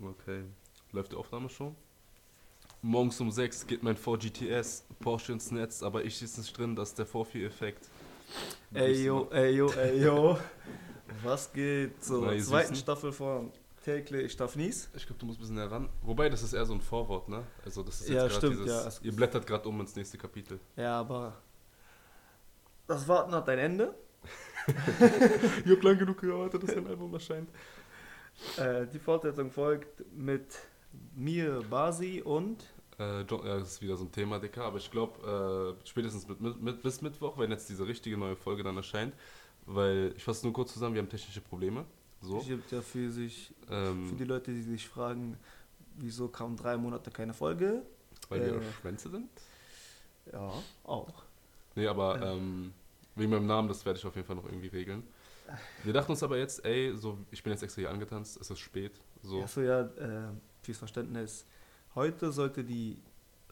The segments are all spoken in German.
Okay. Läuft die Aufnahme schon? Morgens um 6 geht mein 4 GTS Porsche ins Netz, aber ich ist nicht drin, das ist der Vorführeffekt. Ey yo, ey yo, ey yo. Was geht? So, Na, zweiten. Staffel von täglich ich darf nies. Ich glaube, du musst ein bisschen heran. Wobei, das ist eher so ein Vorwort, ne? Also, das ist jetzt Ja, gerade stimmt, dieses. ja, ihr blättert gerade um ins nächste Kapitel. Ja, aber das Warten hat ein Ende. ich hab lang genug gewartet, dass ein Album erscheint. Äh, die Fortsetzung folgt mit mir, Basi und Äh, John, ja, das ist wieder so ein Thema, Dicker, aber ich glaube, äh, spätestens mit, mit, mit, bis Mittwoch, wenn jetzt diese richtige neue Folge dann erscheint, weil ich fasse nur kurz zusammen, wir haben technische Probleme. So. es gibt ja für sich, für Ähm, die Leute, die sich fragen, wieso kam drei Monate keine Folge. weil wir äh, Schwänze sind. Ja, auch. Nee, aber Ja. ähm, wegen meinem Namen, das werde ich auf jeden Fall noch irgendwie regeln. Wir dachten uns aber jetzt, ey, so, ich bin jetzt extra hier angetanzt, es ist spät, so. Achso, ja, äh, fürs Verständnis. Heute sollte die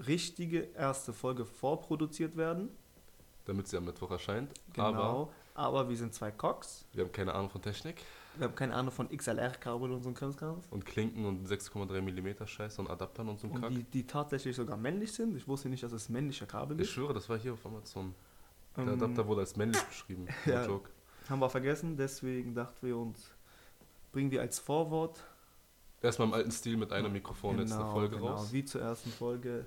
richtige erste Folge vorproduziert werden. damit sie am Mittwoch erscheint. Genau. Aber Aber, wir sind zwei Cox. wir haben keine Ahnung von Technik Wir haben keine Ahnung von XLR-Kabel und so ein Krimskrams. und Klinken und 6,3 mm Scheiß und Adaptern und so ein Und Kack. die, die tatsächlich sogar männlich sind. Ich wusste nicht, dass es männliche Kabel Ich ist. schwöre, das war hier auf Amazon. Der Ähm, Adapter wurde als männlich beschrieben. Ja. joke. Haben wir vergessen, deswegen dachten wir uns, bringen wir als Vorwort Erstmal im alten Stil mit einem Mikrofon jetzt eine Folge genau, raus. wie zur ersten Folge.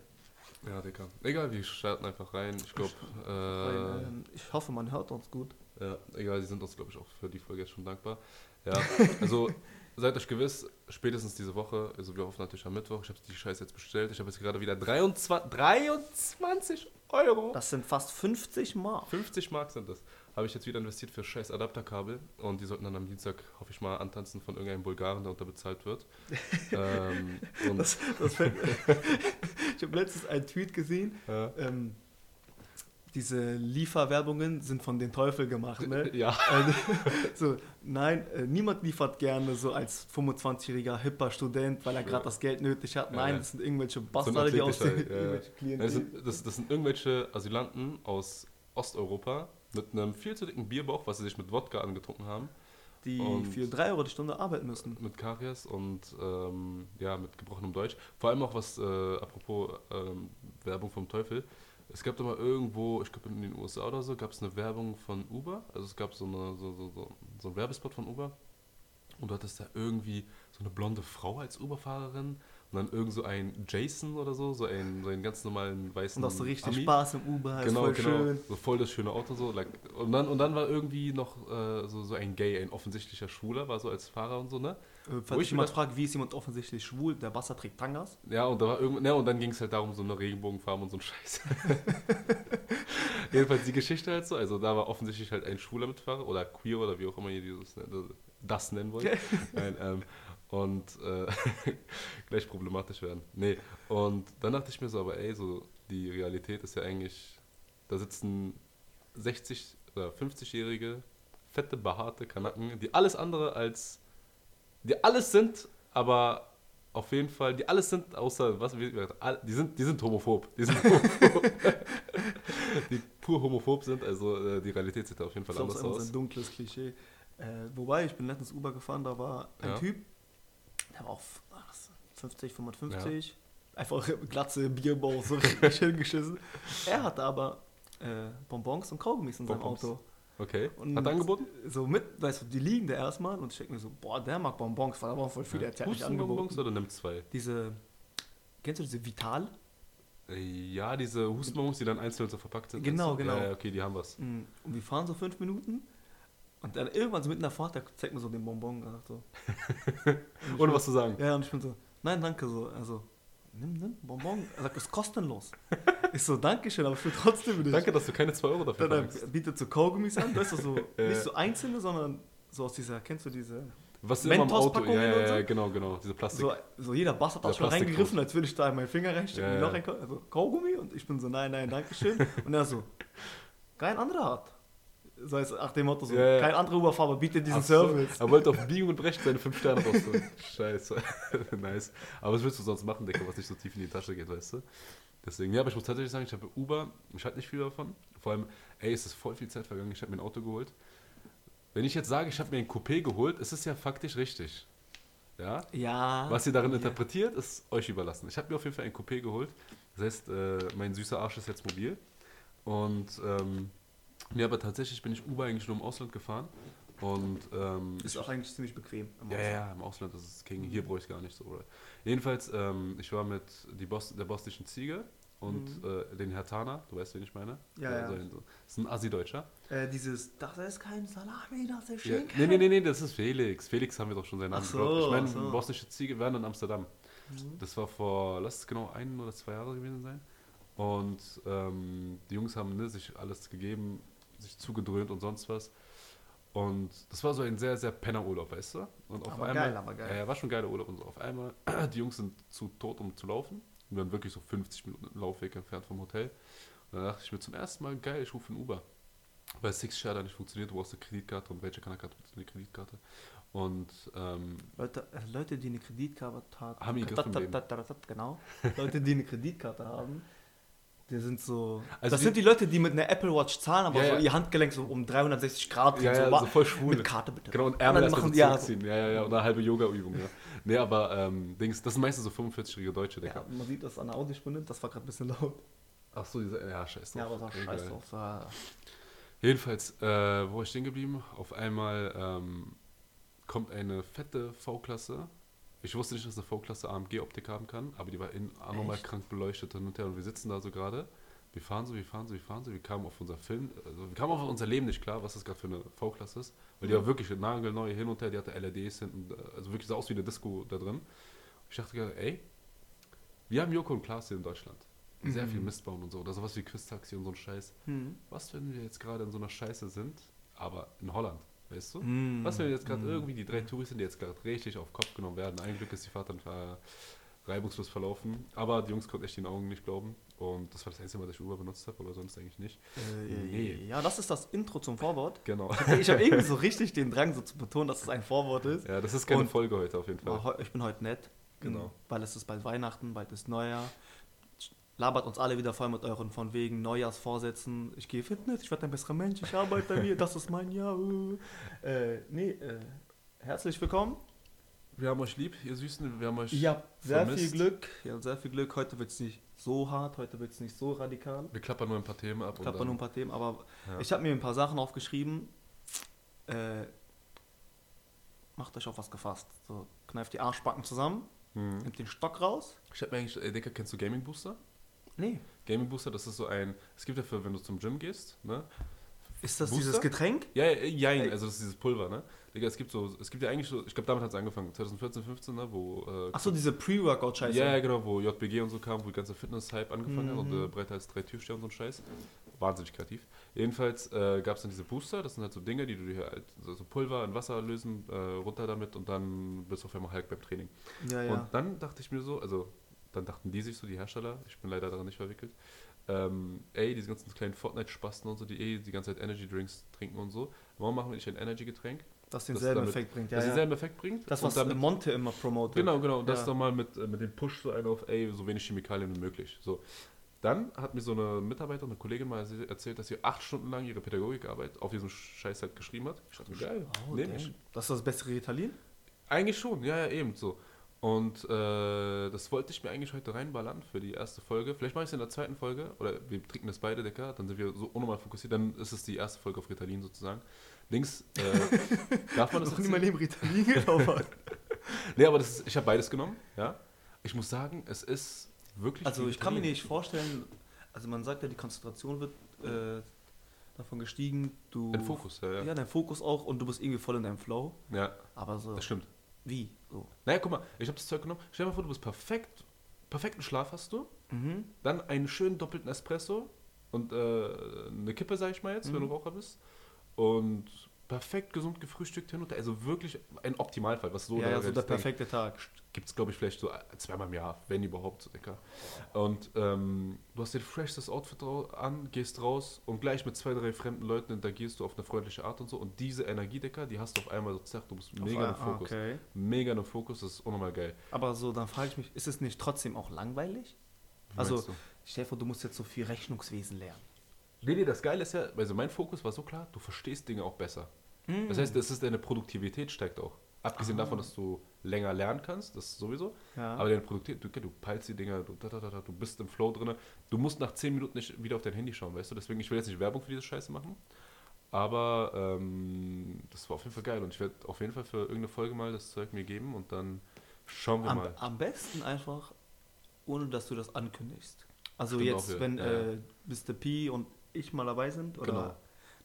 Ja, Digga. Egal, wir starten einfach rein. Ich glaube, äh, ähm, ich hoffe, man hört uns gut. Ja, egal, die sind uns, glaube ich, auch für die Folge jetzt schon dankbar. Ja, also seid euch gewiss, spätestens diese Woche, also wir hoffen natürlich am Mittwoch, ich habe die Scheiße jetzt bestellt, ich habe jetzt gerade wieder 23, 23 Euro. Das sind fast 50 Mark. 50 Mark sind das. Habe ich jetzt wieder investiert für scheiß Adapterkabel und die sollten dann am Dienstag, hoffe ich mal, antanzen von irgendeinem Bulgaren, der unterbezahlt wird. ähm, Das, das fällt, ich habe letztens einen Tweet gesehen. ja. Ähm, diese Lieferwerbungen sind von den Teufel gemacht, ne? ja, Also, so, nein, äh, niemand liefert gerne so als 25-jähriger hipper Student, weil er gerade das Geld nötig hat. Nein, ja. das sind irgendwelche Bastarde, die aus den ja, irgendwelche sind, das, das sind irgendwelche Asylanten aus Osteuropa mit einem viel zu dicken Bierbauch, was sie sich mit Wodka angetrunken haben, die und- für 3 Euro die Stunde arbeiten müssen. mit Karies und ähm, ja, mit gebrochenem Deutsch. Vor allem auch was, äh, apropos ähm, Werbung vom Teufel. Es gab da mal irgendwo, ich glaube in den USA oder so, gab es eine Werbung von Uber. Also es gab so, eine, so, so, so, so einen Werbespot von Uber. Und du hattest da irgendwie so eine blonde Frau als Uberfahrerin und dann irgend so ein Jason oder so, so einen, so einen ganz normalen weißen Und auch so richtig Ami. Spaß im Uber, Genau, voll genau. schön. So voll das schöne Auto so. Like, und, dann, und dann war irgendwie noch äh, so, so ein Gay, ein offensichtlicher Schwuler, war so als Fahrer und so, ne? Äh, Falls ich jemand fragt, wie ist jemand offensichtlich schwul, der Wasser trägt Tangas. Ja, und, da war irgend, ne, und dann ging es halt darum, so eine Regenbogenfarbe und so ein Scheiß. Jedenfalls die Geschichte halt so. Also da war offensichtlich halt ein schwuler Mitfahrer oder queer oder wie auch immer ihr dieses, ne, das nennen wollt. Nein, ähm, und äh, gleich problematisch werden. Nee, und dann dachte ich mir so, aber ey, so die Realität ist ja eigentlich, da sitzen 60 oder 50-jährige, fette, behaarte Kanaken, die alles andere als, die alles sind, aber auf jeden Fall, die alles sind, außer, was, die sind, die sind homophob. Die sind homophob. die pur homophob sind, also äh, die Realität sieht da auf jeden Fall Das ist anders auch so aus. ein dunkles Klischee. Äh, wobei, ich bin letztens Uber gefahren, da war ein Ja. Typ, der war was, 50, 55, einfach glatze Bierbauch, so richtig hingeschissen. Er hatte aber äh, Bonbons und Kaugummis in seinem Bonbons. Auto. Okay, Und hat er angeboten? So mit, weißt du, die liegen da erstmal und ich denke mir so, boah, der mag Bonbons, weil da waren voll viele, Ja. der hat nicht angeboten. oder nimmt zwei? Diese, kennst du diese Vital? Äh, Ja, diese Hustenbonbons, die dann einzeln so verpackt sind. Genau, genau. Ja, ja, okay, die haben was. Mm, Und wir fahren so fünf Minuten und dann irgendwann so mitten in der zeigt mir so den Bonbon. Und so. Ohne was zu sagen. Ja, und ich bin so, nein, danke, so. Also, nimm, nimm, Bonbon. Er sagt, ist kostenlos. ich so, danke schön, aber ich will trotzdem nicht. Danke, dass du keine 2 Euro dafür Dann er bietet so Kaugummis an, weißt du, so, nicht so einzelne, sondern so aus dieser, kennst du diese, Was ist immer im Auto? Ja, ja, so? ja, genau, genau. Diese Plastik. so, so jeder Bass hat auch Der schon reingegriffen, als würde ich da in meinen Finger reinstecken, Ja, noch ja. also, Kaugummi und ich bin so, nein, nein, danke schön. und er so, kein anderer hat. So heißt, nach dem Motto so, Ja, ja. kein anderer Uberfahrer bietet diesen Ach so, Service. Er wollte auf Biegen und Brechen seine 5 Sterne rausholen. Scheiße. nice. Aber was willst du sonst machen, Decker, was nicht so tief in die Tasche geht, weißt du? Deswegen, ja, aber ich muss tatsächlich sagen, ich habe Uber, ich halte nicht viel davon. Vor allem, ey, es ist voll viel Zeit vergangen, ich habe mir ein Auto geholt. Wenn ich jetzt sage, ich habe mir ein Coupé geholt, ist es ja faktisch richtig. Ja? Ja. Was ihr darin ja. interpretiert, ist euch überlassen. Ich habe mir auf jeden Fall ein Coupé geholt. Das heißt, äh, mein süßer Arsch ist jetzt mobil. Und ähm, nee, aber tatsächlich bin ich Uber eigentlich nur im Ausland gefahren. Und ähm, Ist auch eigentlich ziemlich bequem. im ja, Ausland. ja, im Ausland ist es King. Hier brauche ich gar nicht so. Oder? Jedenfalls, ähm, ich war mit Bos der bosnischen Ziege und äh, den Herr Tana, du weißt, wen ich meine? Mhm. Ja, ja. So so, das ist ein Assi-Deutscher. Äh, dieses, das ist kein Salami, das ist Ja, Schinken. nee, nee, nee, nee, das ist Felix. Felix haben wir doch schon seinen Ach Namen so, gedroppt. Ich meine, ach so. bosnische Ziege werden in Amsterdam. Mhm. Das war vor, lass es genau ein oder zwei Jahre gewesen sein. Und ähm, die Jungs haben ne, sich alles gegeben, sich zugedröhnt und sonst was. Und das war so ein sehr, sehr Pennerurlaub, weißt du? Und auf Aber einmal, geil, aber geil. Ja, ja, war schon geiler Urlaub. Und so auf einmal, die Jungs sind zu tot, um zu laufen. Wir waren wirklich so 50 Minuten Laufweg entfernt vom Hotel. Und dann dachte ich mir zum ersten Mal, geil, ich rufe einen Uber. Weil Six Share da nicht funktioniert, du brauchst eine Kreditkarte und welche Karte eine Kreditkarte. Und ähm, Leute, äh, Leute, die eine Kreditkarte haben, Haben ihr Griff im Leben. genau. Leute, die eine Kreditkarte haben, die sind so. Also das sind die Leute, die mit einer Apple Watch zahlen, aber Ja, so ihr Handgelenk so um 360 Grad Ja, drehen, ja, wa- so voll schwul. Mit Karte bitte. Genau, und Ärmel machen ja, so. Ja, ja, ja, und eine halbe Yoga-Übung, ja. Nee, aber ähm, Dings, das sind meistens so 45-jährige Deutsche, Digga. ja, man sieht das an der Audiospur, das war gerade ein bisschen laut. Ach so, diese, ja, scheiß drauf. Ja, aber Egal. scheiß drauf. So, Jedenfalls, äh, wo war ich stehen geblieben? Auf einmal ähm, kommt eine fette V-Klasse. Ich wusste nicht, dass eine V-Klasse AMG-Optik haben kann, aber die war in anormal krank beleuchtet hin und her. Und wir sitzen da so gerade. Wir fahren so, wir fahren so, wir fahren so. Wir kamen auf unser Film, also wir kamen auf unser Leben nicht klar, was das gerade für eine V-Klasse ist. Weil die war wirklich nagelneu hin und her. Die hatte LEDs hinten, also wirklich sah aus wie eine Disco da drin. Ich dachte gerade, ey, wir haben Joko und Klaas hier in Deutschland. Sehr Mhm. viel Mist bauen und so. Oder sowas wie Quiz-Taxi und so ein Scheiß. hm. Was, wenn wir jetzt gerade in so einer Scheiße sind, aber in Holland, weißt du? Hm. Was, wenn jetzt gerade Hm. irgendwie die drei Touristen, die jetzt gerade richtig auf Kopf genommen werden, ein Glück ist die Fahrt dann ver reibungslos verlaufen, aber die Jungs konnten echt den Augen nicht glauben und das war das einzige Mal, dass ich Uber benutzt habe, aber sonst eigentlich nicht. Äh, Nee. Ja, das ist das Intro zum Vorwort. Genau. Ich habe irgendwie so richtig den Drang, so zu betonen, dass es ein Vorwort ist. Ja, das ist keine Und- Folge heute auf jeden Fall. Heu- ich bin heute nett. Genau. Weil es ist bald Weihnachten, bald ist Neujahr. Labert uns alle wieder voll mit euren von wegen Neujahrsvorsätzen. Ich gehe Fitness, ich werde ein besserer Mensch, ich arbeite bei mir, das ist mein Jahr. uh. Äh, nee, äh, herzlich willkommen. Wir haben euch lieb, ihr Süßen, wir haben euch habt sehr vermisst. viel Glück. Habt sehr viel Glück. Heute wird es nicht so hart, heute wird es nicht so radikal. Wir klappern nur ein paar Themen ab. Ich habe nur ein paar Themen, aber ja. ich habe mir ein paar Sachen aufgeschrieben. Äh, macht euch auf was gefasst. So, kneift die Arschbacken zusammen, Mhm. nimmt den Stock raus. Ich hab mir eigentlich, äh, Dicker, kennst du Gaming Booster? Nee. Gaming Booster, das ist so ein, es gibt dafür, wenn du zum Gym gehst, ne? Ist das Booster? dieses Getränk? Ja, ja, jein, Ey. also das ist dieses Pulver, ne? Digga, es gibt so, es gibt ja eigentlich so, ich glaube damit hat es angefangen, 2014, 15, ne, wo... Äh, Achso, diese Pre-Workout-Scheiße. Ja, ja, genau, wo JBG und so kam, wo die ganze Fitness-Hype angefangen hat und Mhm. äh, breiter als drei Türsteher und so ein Scheiß. Wahnsinnig kreativ. Jedenfalls äh, gab es dann diese Booster, das sind halt so Dinge, die du dir halt, so so Pulver in Wasser lösen, äh, runter damit und dann bist du auf einmal Hulk beim Training. ja. ja. Und dann dachte ich mir so, also dann dachten die sich so, die Hersteller, ich bin leider daran nicht verwickelt, ähm, ey, diese ganzen kleinen Fortnite-Spasten und so, die eh die ganze Zeit Energy-Drinks trinken und so, warum machen wir nicht ein Energy-Getränk, das das denselben damit- Effekt bringt. Ja, das ja. denselben Effekt bringt? Das, was damit, Monte immer promotet. Genau, genau, und das Ja. mal mit, äh, mit dem Push so einen auf, ey, so wenig Chemikalien wie möglich. So. Dann hat mir so eine Mitarbeiterin, eine Kollegin mal erzählt, dass sie acht Stunden lang ihre Pädagogikarbeit auf diesem Scheiß halt geschrieben hat. Ich dachte mir, geil, Oh, nehm ich. Das ist das bessere Ritalin? Eigentlich schon, ja, ja, eben so. Und äh, das wollte ich mir eigentlich heute reinballern für die erste Folge. Vielleicht mache ich es in der zweiten Folge, oder wir trinken das beide, Decker, dann sind wir so unnormal fokussiert, dann ist es die erste Folge auf Ritalin sozusagen. Links, äh, darf man das Noch nie mein? Leben Ritalin gelaufen. Nee, aber das ist, ich habe beides genommen, ja. Ich muss sagen, es ist wirklich. Also ich kann mir nicht vorstellen, also man sagt ja, die Konzentration wird äh, davon gestiegen. Du, Dein Fokus, ja, Ja. ja. dein Fokus auch und du bist irgendwie voll in deinem Flow. Ja, Aber so, das stimmt. wie? So. Naja, guck mal, ich habe das Zeug genommen. Stell dir mal vor, du bist perfekt, perfekten Schlaf hast du, Mhm. dann einen schönen doppelten Espresso und äh, eine Kippe, sag ich mal jetzt, wenn Mhm. du Raucher bist. Und perfekt gesund gefrühstückt hin und her. Also wirklich ein Optimalfall, was so ja, ja, so der Welt denkt. perfekte Tag. gibt es, glaube ich, vielleicht so zweimal im Jahr, wenn überhaupt, so dicker. Und ähm, du hast dir freshstes Outfit rau- an, gehst raus und gleich mit zwei, drei fremden Leuten interagierst du auf eine freundliche Art und so. Und diese Energiedecker, die hast du auf einmal so zack, du bist mega im Auf ein- Fokus. Okay. Mega im Fokus, das ist unnormal geil. Aber so, dann frage ich mich, ist es nicht trotzdem auch langweilig? Wie Also-? Stell dir vor, du musst jetzt so viel Rechnungswesen lernen. Nee, nee, das Geile ist ja, also mein Fokus war so klar, du verstehst Dinge auch besser. Das heißt, das ist deine Produktivität steigt auch. Abgesehen Ah. davon, dass du länger lernen kannst, das sowieso. Ja. Aber deine Produktivität, du, du peilst die Dinger, du, da, da, da, da, du bist im Flow drin. Du musst nach 10 Minuten nicht wieder auf dein Handy schauen, weißt du? Deswegen, ich will jetzt nicht Werbung für diese Scheiße machen. Aber ähm, das war auf jeden Fall geil und ich werde auf jeden Fall für irgendeine Folge mal das Zeug mir geben und dann schauen wir am, mal. am besten einfach, ohne dass du das ankündigst. Also Stimmt jetzt, auch, ja. wenn ja. äh, Mr. P und ich mal dabei sind, oder Genau.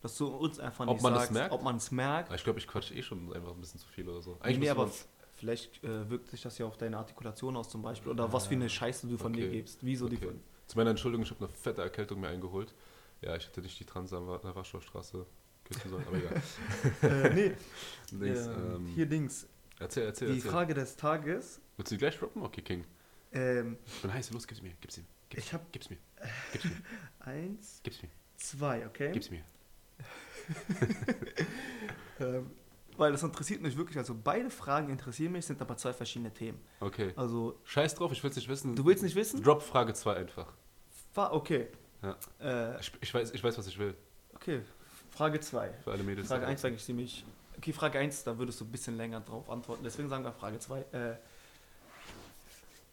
dass du uns einfach Ob nicht man das sagst, merkt? ob man es merkt. Ah, Ich glaube, ich quatsche eh schon einfach ein bisschen zu viel oder so. Nee, müssen aber vielleicht äh, wirkt sich das ja auf deine Artikulation aus zum Beispiel. Oder was für eine Scheiße du von dir Okay. gibst. Wieso die Okay. von. Zu meiner Entschuldigung, ich habe eine fette Erkältung mir eingeholt. Ja, ich hätte nicht die Trans an der Warschauer Straße küssen sollen, aber egal. äh, nee, Dings, äh, ähm, hier Dings. erzähl, erzähl, Die erzähl. Frage des Tages. Willst du die gleich droppen? Okay, King. Ähm, Ich bin heiß, los, gib's mir, gib's ihm. Gib's, ich habe gib's mir, gib's mir, eins, gib's mir, zwei, okay? gib's mir. Ähm, weil das interessiert mich wirklich. Also beide Fragen interessieren mich, sind aber zwei verschiedene Themen. Okay. Also, Scheiß drauf, ich will's nicht wissen. du willst nicht wissen? Drop Frage 2 einfach. Fa- Okay. Ja. Äh, Ich, ich, weiß, ich weiß, was ich will. okay. Frage 2. Für alle Mädels. Frage da 1 draußen. eigentlich ziemlich. Okay, Frage 1, da würdest du ein bisschen länger drauf antworten. Deswegen sagen wir Frage 2. Äh,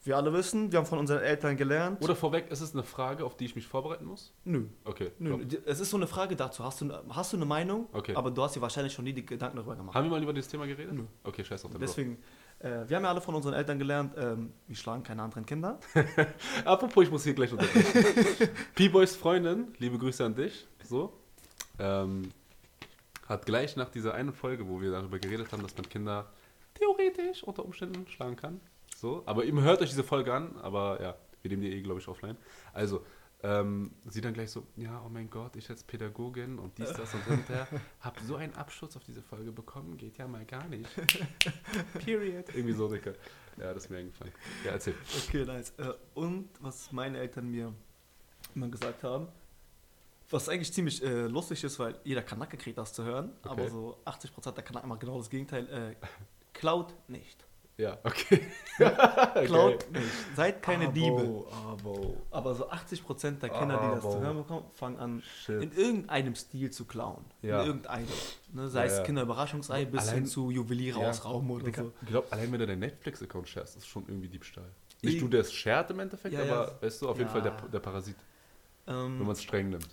wir alle wissen, wir haben von unseren Eltern gelernt. Oder vorweg, ist es eine Frage, auf die ich mich vorbereiten muss? Nö. Okay. Nö, es ist so eine Frage dazu. Hast du, hast du eine Meinung? Okay. Aber du hast dir wahrscheinlich schon nie die Gedanken darüber gemacht. Haben wir mal über dieses Thema geredet? Nö. Okay, scheiß auf den. Deswegen, äh, wir haben ja alle von unseren Eltern gelernt, ähm, wir schlagen keine anderen Kinder. Apropos, ich muss hier gleich unterbrechen. P-Boys Freundin, liebe Grüße an dich. So. Ähm, hat gleich nach dieser einen Folge, wo wir darüber geredet haben, dass man Kinder theoretisch unter Umständen schlagen kann. So. Aber ihr hört euch diese Folge an, aber ja, wir nehmen die eh, glaube ich, offline. Also, ähm, sie dann gleich so, ja, oh mein Gott, ich als Pädagogin und dies, das und hinterher habe so einen Abschutz auf diese Folge bekommen, geht ja mal gar nicht. Period. Irgendwie so, Dicker. Ja, das ist mir eingefallen. Ja, erzähl. Okay, nice. Äh, und was meine Eltern mir immer gesagt haben, was eigentlich ziemlich äh, lustig ist, weil jeder Kanake kriegt das zu hören, Okay. aber so 80% der Kanaken machen genau das Gegenteil. Äh, klaut nicht. Ja, okay. Klaut nicht. Seid keine Diebe. Abo. Aber so 80% der Kinder, die das zu hören bekommen, fangen an, Shit. in irgendeinem Stil zu klauen. Ja. In irgendeinem. Ne, sei Ja, es ja. Kinderüberraschungsei bis Allein- hin zu Juweliere Ja. aus Raum oder Digga, so. Ich glaube, allein wenn du deinen Netflix-Account sharest, ist schon irgendwie Diebstahl. Nicht Ich- du, der es shared im Endeffekt, aber weißt du, auf jeden. Fall der, der Parasit, Ähm, wenn man es streng nimmt.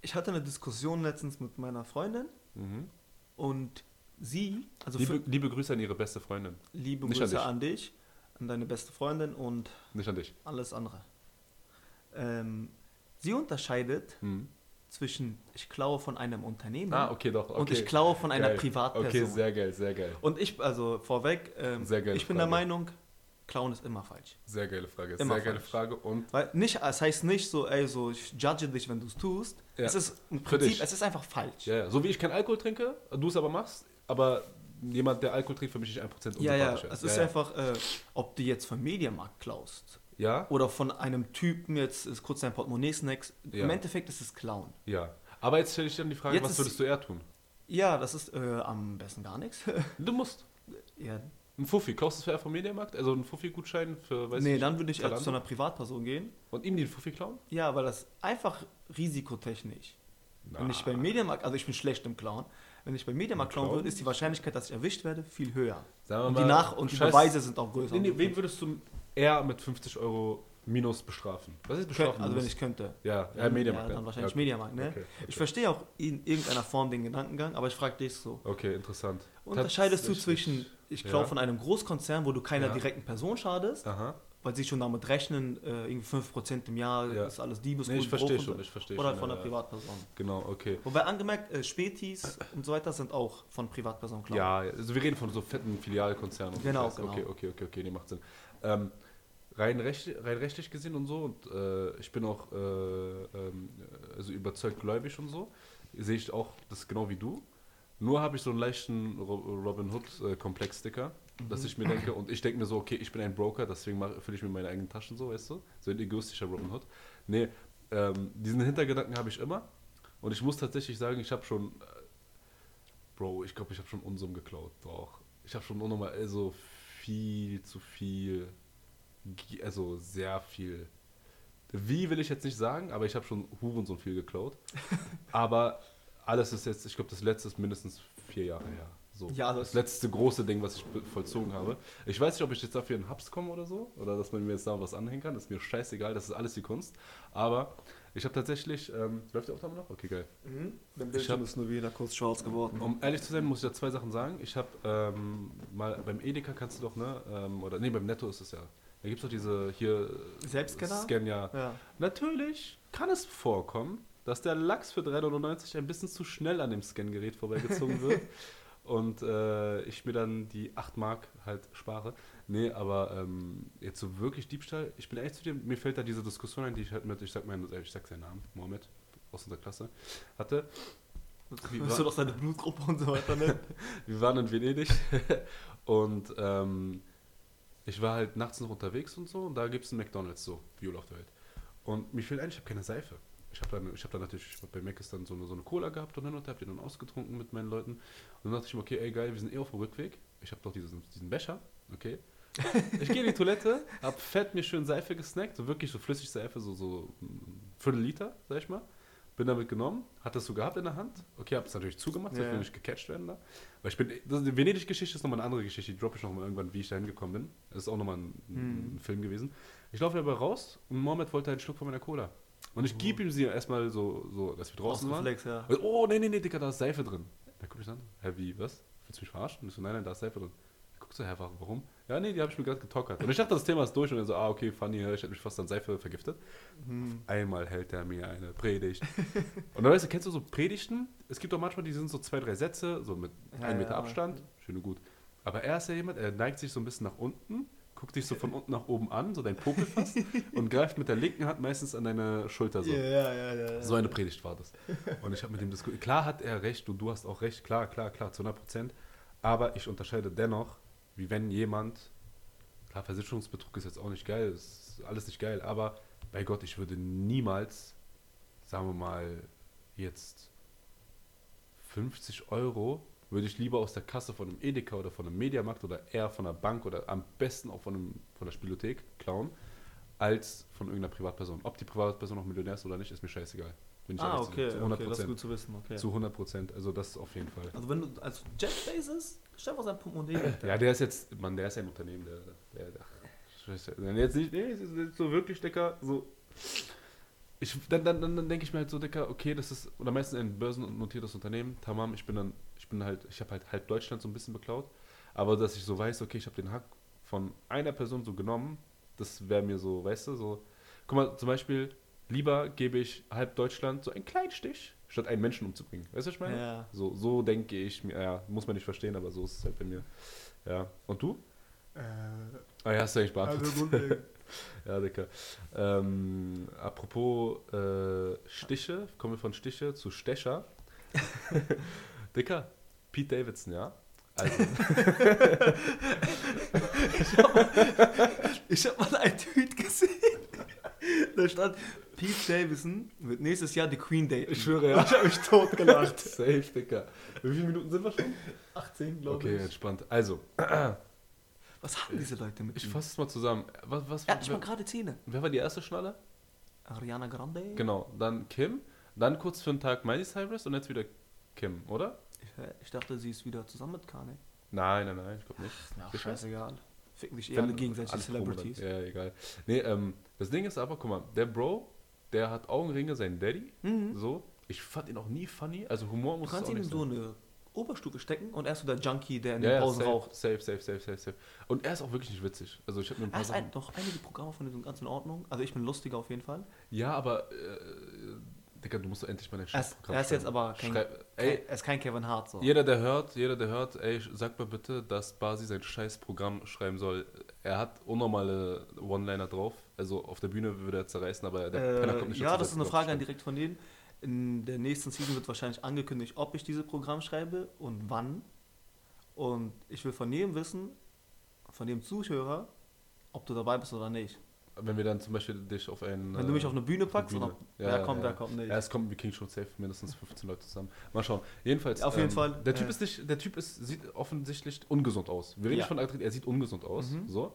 ich hatte eine Diskussion letztens mit meiner Freundin Mhm. und sie, also liebe, liebe Grüße an ihre beste Freundin. liebe nicht an Grüße dich. an dich, an deine beste Freundin und Nicht an dich. alles andere. Ähm, sie unterscheidet Mhm. zwischen ich klaue von einem Unternehmen Ah, okay, doch. Okay. und ich klaue von einer Geil. Privatperson. Okay, sehr geil, sehr geil. und ich, also vorweg, ähm, geile ich bin der Frage. Meinung, klauen ist immer falsch. Sehr geile Frage. Immer sehr geile falsch. Frage und Weil nicht, es heißt nicht so, ey, so ich judge dich, wenn du es tust. Ja. Es ist im Prinzip, es ist einfach falsch. ja, ja. so wie ich keinen Alkohol trinke, du es aber machst, aber jemand, der Alkohol trinkt, für mich ist 1% Ja, ja, es ist ja, einfach, äh, ob du jetzt vom Mediamarkt klaust Ja, oder von einem Typen jetzt ist kurz dein Portemonnaie snacks. Ja. Im Endeffekt ist es Klauen. ja. Aber jetzt stelle ich dir dann die Frage, Jetzt was würdest du eher tun? Ja, das ist äh, am besten gar nichts. Du musst. ja. Ein Fuffi, kaufst du es für vom Mediamarkt? Also einen Fuffi-Gutschein für, weiß Nee, ich, dann würde ich Zalando? zu einer Privatperson gehen. Und ihm den Fuffi klauen? Ja, weil das einfach risikotechnisch. Wenn ich beim Mediamarkt, also ich bin schlecht im Klauen, wenn ich beim Mediamarkt klauen würde, ist die Wahrscheinlichkeit, dass ich erwischt werde, viel höher. Sagen wir Und die, mal, Nach und die scheiß- Beweise sind auch größer. Nee, nee, wen würdest du eher mit 50 Euro minus bestrafen? Was ist bestrafen? also wenn ich könnte. ja, ja, Mediamarkt. Ja, dann wahrscheinlich okay. Mediamarkt, ne? Okay, okay. Ich verstehe auch in irgendeiner Form den Gedankengang, aber ich frage dich so. Okay, interessant. Unterscheidest du zwischen, ich glaube Ja. von einem Großkonzern, wo du keiner Ja. direkten Person schadest, Aha. Weil sie schon damit rechnen, äh, irgendwie 5% im Jahr Ja. ist alles Diebesgut. Nee, ich verstehe schon, ich verstehe Oder schon. von einer ja. Privatperson. Genau, okay. Wobei angemerkt, äh, Spätis und so weiter sind auch von Privatpersonen klar. Ja, also wir reden von so fetten Filialkonzernen. Genau, genau. Okay, okay, okay, okay, nee, macht Sinn. Ähm, rein, recht, rein rechtlich gesehen und so, und äh, ich bin auch äh, ähm, also überzeugt gläubig und so, sehe ich auch das genau wie du. Nur habe ich so einen leichten Ro- Robin Hood-Komplex-Sticker, dass ich mir denke, und ich denke mir so, okay, ich bin ein Broker, deswegen fülle ich mir meine eigenen Taschen so, weißt du? So ein egoistischer Robin Hood. Nee, ähm, diesen Hintergedanken habe ich immer. Und ich muss tatsächlich sagen, ich habe schon äh, Bro, ich glaube, ich habe schon Unsummen geklaut. Doch. Ich habe schon unnormal, also viel zu viel, also sehr viel. Wie will ich jetzt nicht sagen, aber ich habe schon Huren so viel geklaut. aber alles ist jetzt, ich glaube, das letzte ist mindestens vier Jahre her. So, Ja, das, das- letzte große Ding, was ich vollzogen habe. Ich weiß nicht, ob ich jetzt dafür in Hubs komme oder so, oder dass man mir jetzt da was anhängen kann. Das ist mir scheißegal, das ist alles die Kunst. Aber ich habe tatsächlich, ähm, läuft der Aufnahme noch? Okay, geil. Mhm. Der Ich Bildschirm hab- ist nur wieder kurz schwarz geworden. Um ehrlich zu sein, muss ich da zwei Sachen sagen. Ich habe ähm, mal beim Edeka kannst du doch, ne, ähm, oder nee, beim Netto ist es ja. Da gibt es doch diese hier Selbstscanner? Scan ja. Ja. Natürlich kann es vorkommen, dass der Lachs für 3,99 ein bisschen zu schnell an dem Scangerät vorbeigezogen wird und äh, ich mir dann die 8 Mark halt spare. Nee, aber ähm, jetzt so wirklich Diebstahl, ich bin ehrlich zu dir, mir fällt da diese Diskussion ein, die ich halt mit, ich sag, mein, ich sag seinen Namen, Mohammed, aus unserer Klasse, hatte. Wie Willst war- du doch seine Blutgruppe und so weiter nennen? wir waren in Venedig und ähm, ich war halt nachts noch unterwegs und so und da gibt es einen McDonalds, so, wie auf der Welt. Und mir fehlt eigentlich, ich habe keine Seife. Ich habe dann, ich hab dann natürlich ich hab bei Mac ist dann so eine, so eine Cola gehabt und hin und her, hab die dann ausgetrunken mit meinen Leuten. Und dann dachte ich mir, okay, ey geil, wir sind eh auf dem Rückweg. Ich habe doch diesen, diesen Becher, okay. Ich gehe in die Toilette, hab fett mir schön Seife gesnackt, so wirklich so flüssig Seife, so, so ein Viertel Liter, sag ich mal. Bin damit genommen, hat das so gehabt in der Hand. Okay, hab es natürlich zugemacht, Ja, ich will nicht gecatcht werden da. Weil ich bin, das, die Venedig-Geschichte ist nochmal eine andere Geschichte, die droppe ich nochmal irgendwann, wie ich da hingekommen bin. Das ist auch nochmal ein, Hm. ein Film gewesen. Ich laufe aber raus und Mohammed wollte einen Schluck von meiner Cola. Und ich gebe ihm sie erstmal so, so, dass wir draußen waren. Reflex, ja. Und, oh, nee, nee, nee, Dicker, da ist Seife drin. Da guck ich an, hä, wie, was? Willst du mich verarschen? Und ich so, nein, nein, da ist Seife drin. Ich guck so, hä, wa- warum? Ja, nee, die habe ich mir gerade getockert. Und ich dachte, das Thema ist durch und er so, ah, okay, funny, ich hätte mich fast an Seife vergiftet. Hm. Einmal hält er mir eine Predigt. und dann weißt du, kennst du so Predigten? Es gibt auch manchmal, die sind so zwei, drei Sätze, so mit Ja, einem Meter ja. Abstand. Schön und gut. Aber er ist ja jemand, er neigt sich so ein bisschen nach unten, guckt dich so von unten nach oben an, so dein Popel fast, und greift mit der linken Hand meistens an deine Schulter so. Ja, ja, ja. So eine Predigt war das. Und ich habe mit ihm diskutiert. Klar hat er recht und du hast auch recht, klar, klar, klar, zu 100 Prozent. Aber ich unterscheide dennoch, wie wenn jemand, klar, Versicherungsbetrug ist jetzt auch nicht geil, ist alles nicht geil, aber bei Gott, ich würde niemals, sagen wir mal, jetzt 50 Euro würde ich lieber aus der Kasse von einem Edeka oder von einem Mediamarkt oder eher von einer Bank oder am besten auch von, einem, von der Spielothek klauen, als von irgendeiner Privatperson. Ob die Privatperson noch Millionär ist oder nicht, ist mir scheißegal. Bin ich Ah, okay, Zu 100 okay, das ist Prozent. gut zu wissen, okay. Zu 100 Prozent, also das auf jeden Fall. Also wenn du als Jeff Bezos, stell mal sein Portemonnaie weg. Ja, der ist jetzt, Mann, der ist ja ein Unternehmen, der, der, der. Nein, jetzt nicht, nee, jetzt so wirklich, Dicker, so. Ich, dann dann, dann, dann denke ich mir halt so, Dicker, okay, das ist, oder meistens ein börsennotiertes Unternehmen, tamam, ich bin dann, ich bin halt, ich habe halt halb Deutschland so ein bisschen beklaut, aber dass ich so weiß, okay, ich habe den Hack von einer Person so genommen, das wäre mir so, weißt du, so, guck mal, zum Beispiel, lieber gebe ich halb Deutschland so einen kleinen Stich, statt einen Menschen umzubringen, weißt du, was ich meine? Ja. So, so denke ich mir, ja, muss man nicht verstehen, aber so ist es halt bei mir. Ja. Und du? Äh, Ah ja, hast du eigentlich beantwortet. also grundlegend. ja, Dicker. Ähm, apropos äh, Stiche, kommen wir von Stiche zu Stecher. Dicker, Pete Davidson, ja? Also, Ich habe mal einen Tweet gesehen. Da stand, Pete Davidson wird nächstes Jahr die Queen daten. Ich schwöre, ja. Ich habe mich totgelacht. safe, Dicker. Wie viele Minuten sind wir schon? 18, glaube Okay, ich. entspannt. Also, Was haben diese Leute mit ich fasse es mal zusammen. Was, was, hat nicht mal gerade Zähne. wer war die erste Schnalle? Ariana Grande? Genau, dann Kim, dann kurz für einen Tag Miley Cyrus und jetzt wieder Kim, oder? Ich, ich dachte, sie ist wieder zusammen mit Kanye. Nein, nein, nein, ich glaube nicht. Na, Sicher? scheißegal. Ficken sich eher alle gegenseitig Celebrities. Ja, egal. Nee, ähm, das Ding ist aber, guck mal, der Bro, der hat Augenringe, sein Daddy, Mhm. so. Ich fand ihn auch nie funny, also Humor Du muss es kannst auch ihn in so eine Oberstufe stecken und er ist so der Junkie, der in den ja, Pausen safe, raucht. safe, safe, safe, safe, safe. Und er ist auch wirklich nicht witzig. Also ich habe mir ein Er paar ist Sachen... ein, doch einige Programme von diesem ganz in Ordnung. Also ich bin lustiger auf jeden Fall. Ja, aber, äh, Digga, du musst doch endlich mal dein Er ist, Scheißprogramm er ist jetzt aber kein, Schreib, kein, ey, er ist kein Kevin Hart so. Jeder, der hört, jeder, der hört, ey, sag mal bitte, dass Basi sein scheiß Programm schreiben soll. Er hat unnormale One-Liner drauf. Also auf der Bühne würde er zerreißen, aber der Penner kommt Äh, nicht ja, das ist eine Frage an direkt von denen. In der nächsten Season wird wahrscheinlich angekündigt, ob ich dieses Programm schreibe und wann. Und ich will von jedem wissen, von jedem Zuhörer, ob du dabei bist oder nicht. Wenn wir dann zum Beispiel dich auf einen. Wenn du mich auf eine Bühne packst, Bühne. oder Ja, wer ja, kommt, ja. wer kommt nicht. Ja, es kommt, wir kriegen schon safe mindestens 15 Leute zusammen. Mal schauen. Jedenfalls. ähm, Auf jeden Fall, Der Typ äh, ist nicht, der Typ ist, sieht offensichtlich ungesund aus. Wir reden Ja. nicht von Adrian, er sieht ungesund aus. Mhm. So.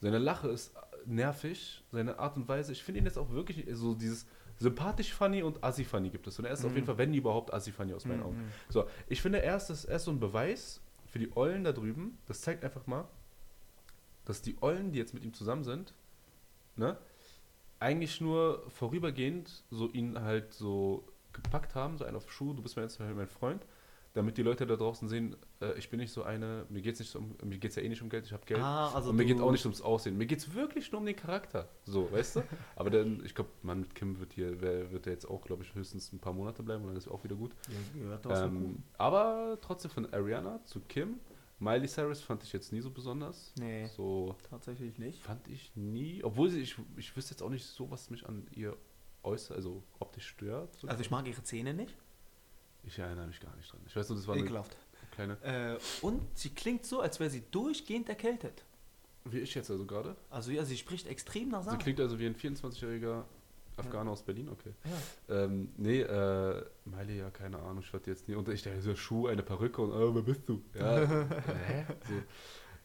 Seine Lache ist nervig, seine Art und Weise. Ich finde ihn jetzt auch wirklich so dieses sympathisch funny und assi funny gibt es. Und er ist auf Mhm. jeden Fall, wenn überhaupt, assi funny aus meinen Mhm. Augen. So, ich finde, er ist, er ist so ein Beweis für die Ollen da drüben, das zeigt einfach mal, dass die Ollen, die jetzt mit ihm zusammen sind, ne, eigentlich nur vorübergehend so ihn halt so gepackt haben, so einen auf Schuh, du bist mir jetzt mein Freund, damit die Leute da draußen sehen, äh, ich bin nicht so eine, mir geht's nicht so um, mir geht's ja eh nicht um Geld, ich habe Geld. Ah, also und mir geht auch nicht ums Aussehen. Mir geht's wirklich nur um den Charakter. So, weißt du? Aber dann, ich glaube, Mann mit Kim wird hier, wer, wird ja jetzt auch, glaube ich, höchstens ein paar Monate bleiben und dann ist auch wieder gut. Ja, Ähm, aber trotzdem von Ariana zu Kim. Miley Cyrus fand ich jetzt nie so besonders. Nee, So tatsächlich nicht. fand ich nie. Obwohl sie, ich, ich wüsste jetzt auch nicht so, was mich an ihr äußert, also optisch stört. So Also ich mag ihre Zähne nicht. ich erinnere mich gar nicht dran. Ich weiß nur, das war eine Ekelhaft. kleine. Äh, und sie klingt so, als wäre sie durchgehend erkältet. Wie ich jetzt also gerade. Also ja, sie spricht extrem nasal. Sie klingt also wie ein 24-jähriger Afghaner aus Berlin, okay. ja. Ähm, nee, äh, Miley, ja, keine Ahnung, ich hatte jetzt nie. Und ich dachte, so Schuh, eine Perücke und, äh, wer bist du? Ja, hä? So.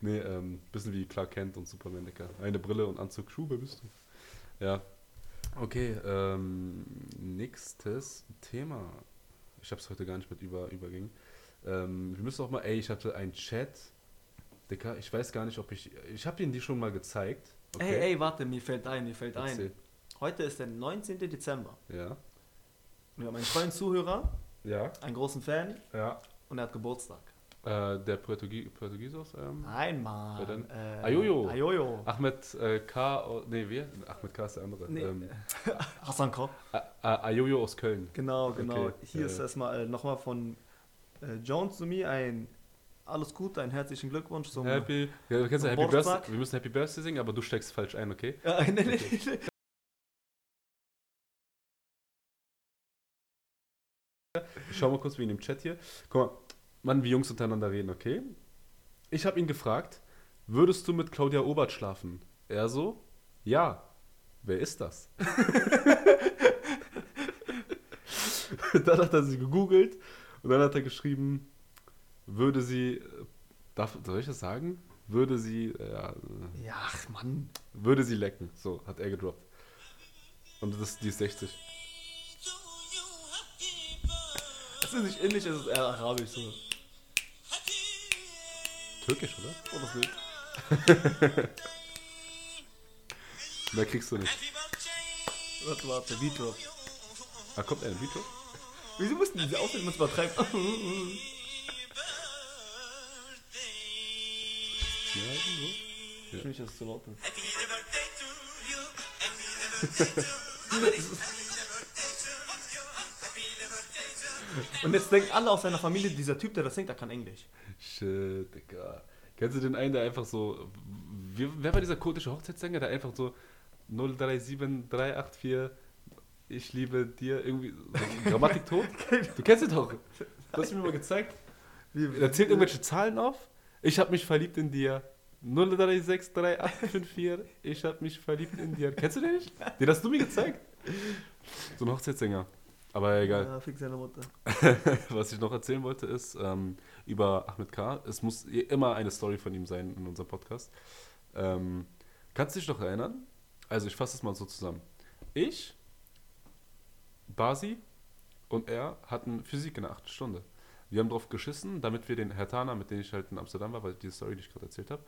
Nee, ähm, bisschen wie Clark Kent und Superman, Dicker. Eine Brille und Anzug, Schuh, wer bist du? Ja. Okay, ähm, nächstes Thema. Ich hab's heute gar nicht mit über, überging. Ähm, wir müssen auch mal, ey, ich hatte einen Chat. Dicker, ich weiß gar nicht, ob ich. Ich habe Ihnen die schon mal gezeigt. Ey, ey, warte, mir fällt ein, mir fällt Erzähl. ein. Heute ist der 19. Dezember. Ja. Wir haben einen treuen Zuhörer, Ja. einen großen Fan Ja. und er hat Geburtstag. Äh, der Portugie Portugies aus. Ähm, Nein, Mann. Äh, Ayoyo. Ayoyo. Ahmed äh, K. oh, Nee, wer? Ahmed K. ist der andere. Nee. Ähm, Hassan A- Ayoyo aus Köln. Genau, genau. Okay, Hier äh. ist erstmal äh, nochmal von äh, Jones zu mir ein alles Gute, einen herzlichen Glückwunsch zum. Happy. Ja, du kennst ja Happy. Birthday. Wir müssen Happy Birthday singen, aber du steigst falsch ein, okay? Ja, nee, nee, nee. Ich schau mal kurz wie in dem Chat hier. Guck mal, Mann, wie Jungs untereinander reden, okay? Ich habe ihn gefragt, würdest du mit Claudia Obert schlafen? Er so, ja. Wer ist das? dann hat er sie gegoogelt und dann hat er geschrieben, würde sie, darf, soll ich das sagen? Würde sie, äh, ja, äh, Ja, ach Mann. würde sie lecken. So, hat er gedroppt. Und das, die ist 60. Nicht indisch, es ist eher arabisch so. Türkisch, oder? Oh, das Bild. Mehr kriegst du nicht. Warte, warte, Beat-Drop. Ah, kommt ein Video? Wieso mussten diese Ausländer uns übertreiben? Ja, so. Ich finde, das ist zu laut. Und jetzt denken alle aus seiner Familie, dieser Typ, der das singt, der kann Englisch. Shit, Digga. Kennst du den einen, der einfach so. Wie, wer war dieser kurdische Hochzeitssänger, der einfach so 037384 ich liebe dir irgendwie. So Grammatik tot? Du kennst ihn doch. Du hast ihn mir mal gezeigt. Er zählt irgendwelche Zahlen auf. Ich habe mich verliebt in dir. 03638454. Ich habe mich verliebt in dir. Kennst du den nicht? Den hast du mir gezeigt. So ein Hochzeitssänger. Aber egal. Ja, fick seine Mutter. Was ich noch erzählen wollte, ist ähm, über Ahmed K. Es muss immer eine Story von ihm sein in unserem Podcast. Ähm, kannst du dich noch erinnern? Also, ich fasse es mal so zusammen. Ich, Basi und er hatten Physik in der achten Stunde. Wir haben drauf geschissen, damit wir den Herr Tana, mit dem ich halt in Amsterdam war, weil diese Story, die ich gerade erzählt habe,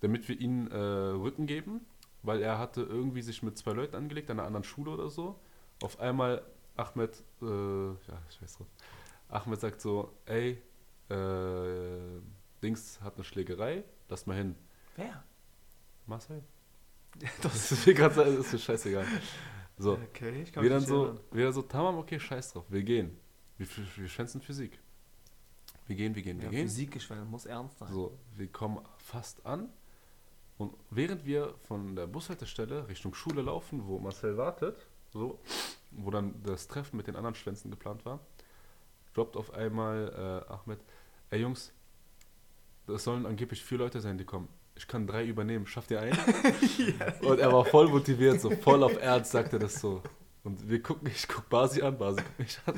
damit wir ihm äh, Rücken geben, weil er hatte irgendwie sich mit zwei Leuten angelegt, an einer anderen Schule oder so. Auf einmal Ahmed, äh, ja, ich weiß drauf. Ahmed sagt so, ey, äh, Dings hat eine Schlägerei, lass mal hin. Wer? Marcel? Das ist mir gerade ist mir scheißegal. So, Okay, ich kann wir dann so, erinnern. wir dann so, Tamam, okay, scheiß drauf, wir gehen. Wir, wir schwänzen Physik. Wir gehen, wir gehen, wir Ja, gehen. Physik geschwärmt, muss ernst sein. So, wir kommen fast an. Und während wir von der Bushaltestelle Richtung Schule laufen, wo Marcel wartet, so, wo dann das Treffen mit den anderen Schwänzen geplant war, droppt auf einmal äh, Ahmed, ey Jungs, das sollen angeblich vier Leute sein, die kommen. Ich kann drei übernehmen, schafft ihr einen? Und er war voll motiviert, so voll auf Ernst sagt er das so. Und wir gucken, ich guck Basi an, Basi guckt mich an,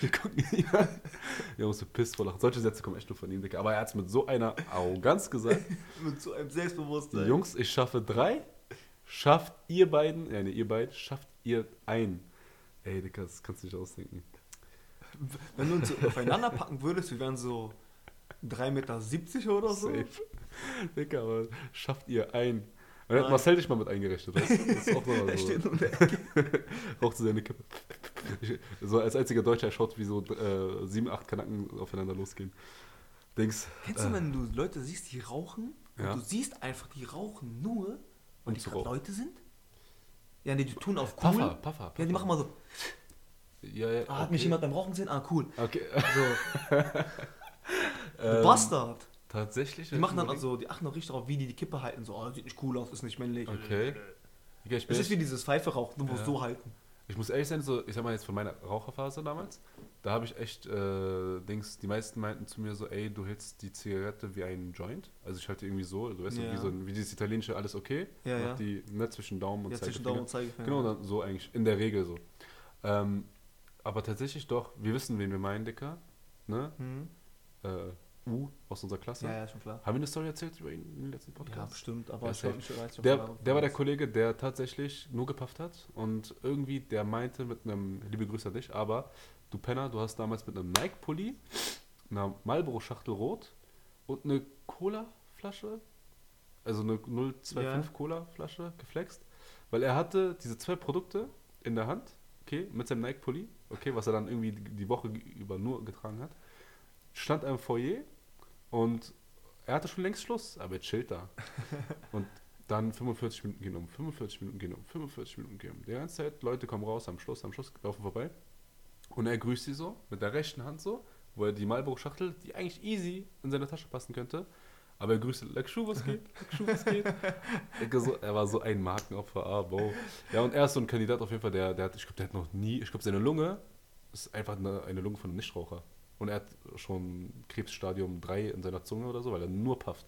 wir gucken ihn an. Wir haben uns bepisst vor Lachen. Solche Sätze kommen echt nur von ihm, Digga. Aber er hat es mit so einer Arroganz gesagt. Mit so einem Selbstbewusstsein. Jungs, ich schaffe drei, schafft ihr beiden, ja ne, ihr beiden, schafft ihr ein. Ey, Digga, das kannst du nicht ausdenken. Wenn du uns so aufeinander packen würdest, wir wären so 3,70 Meter oder so. Safe. Digga, aber schafft ihr ein. Und dann hat. Marcel dich mal mit eingerechnet, weißt du? Das ist auch nochmal Er so. steht in der Ecke. Raucht so seine Kippe. So als einziger Deutscher schaut, wie so äh, sieben, acht Kanaken aufeinander losgehen. Denkst, Kennst du, wenn du Leute siehst, die rauchen und Ja. du siehst einfach, die rauchen nur, weil Um die. Leute sind? Ja, nee, die tun auf cool. Puffer, Puffer, Ja, die machen mal so, Ja, ja, ah, hat mich okay. jemand beim Rauchen gesehen? Ah, cool. Okay. So, Ähm, Bastard. Tatsächlich? Die machen dann also, die achten auch richtig darauf, wie die die Kippe halten. So, oh, sieht nicht cool aus, ist nicht männlich. Okay. Ich, bin Es ist wie dieses Pfeife rauchen, du musst Ja. so halten. Ich muss ehrlich sein, so, ich sag mal jetzt von meiner Raucherphase damals, da habe ich echt, äh, Dings, die meisten meinten zu mir so, ey, du hältst die Zigarette wie ein Joint. Also ich halte irgendwie so, du weißt ja. Wie, so ein, wie dieses italienische alles okay. Ja, Mach ja. Die, ne, zwischen Daumen und Ja, zwischen Zeigefinger. Daumen und Zeigefinger. Genau, dann so eigentlich, in der Regel so. Ähm, aber tatsächlich doch, wir wissen, wen wir meinen, Dicker. Ne? Mhm. Äh, U aus unserer Klasse. Ja, ja, schon klar. Haben wir eine Story erzählt über ihn in den letzten Ja, Podcast? bestimmt, aber Ja, ich weiß ob Der, er- der war der Kollege, der tatsächlich nur gepafft hat und irgendwie, der meinte mit einem, liebe Grüße an dich, aber du Penner, du hast damals mit einem Nike-Pulli, einer Marlboro-Schachtel rot und eine Cola-Flasche, also eine 025 Ja. Cola-Flasche geflext, weil er hatte diese zwei Produkte in der Hand, okay, mit seinem Nike-Pulli, okay, was er dann irgendwie die Woche über nur getragen hat, stand er im Foyer und er hatte schon längst Schluss, aber er chillt da. Und dann 45 Minuten gehen um, 45 Minuten gehen um, 45 Minuten gehen um. Die ganze Zeit, Leute kommen raus, am Schluss, am Schluss laufen vorbei. Und er grüßt sie so, mit der rechten Hand so, wo er die Marlboro-Schachtel, die eigentlich easy in seine Tasche passen könnte, aber er grüßte, like Schuh, was geht? Like Schuh, was geht? Er war so ein Markenopfer, ah, wow. Ja, und er ist so ein Kandidat auf jeden Fall, der, der hat, ich glaube, der hat noch nie, ich glaube, seine Lunge ist einfach eine, eine Lunge von einem Nichtraucher. Und er hat schon Krebsstadium 3 in seiner Zunge oder so, weil er nur pufft.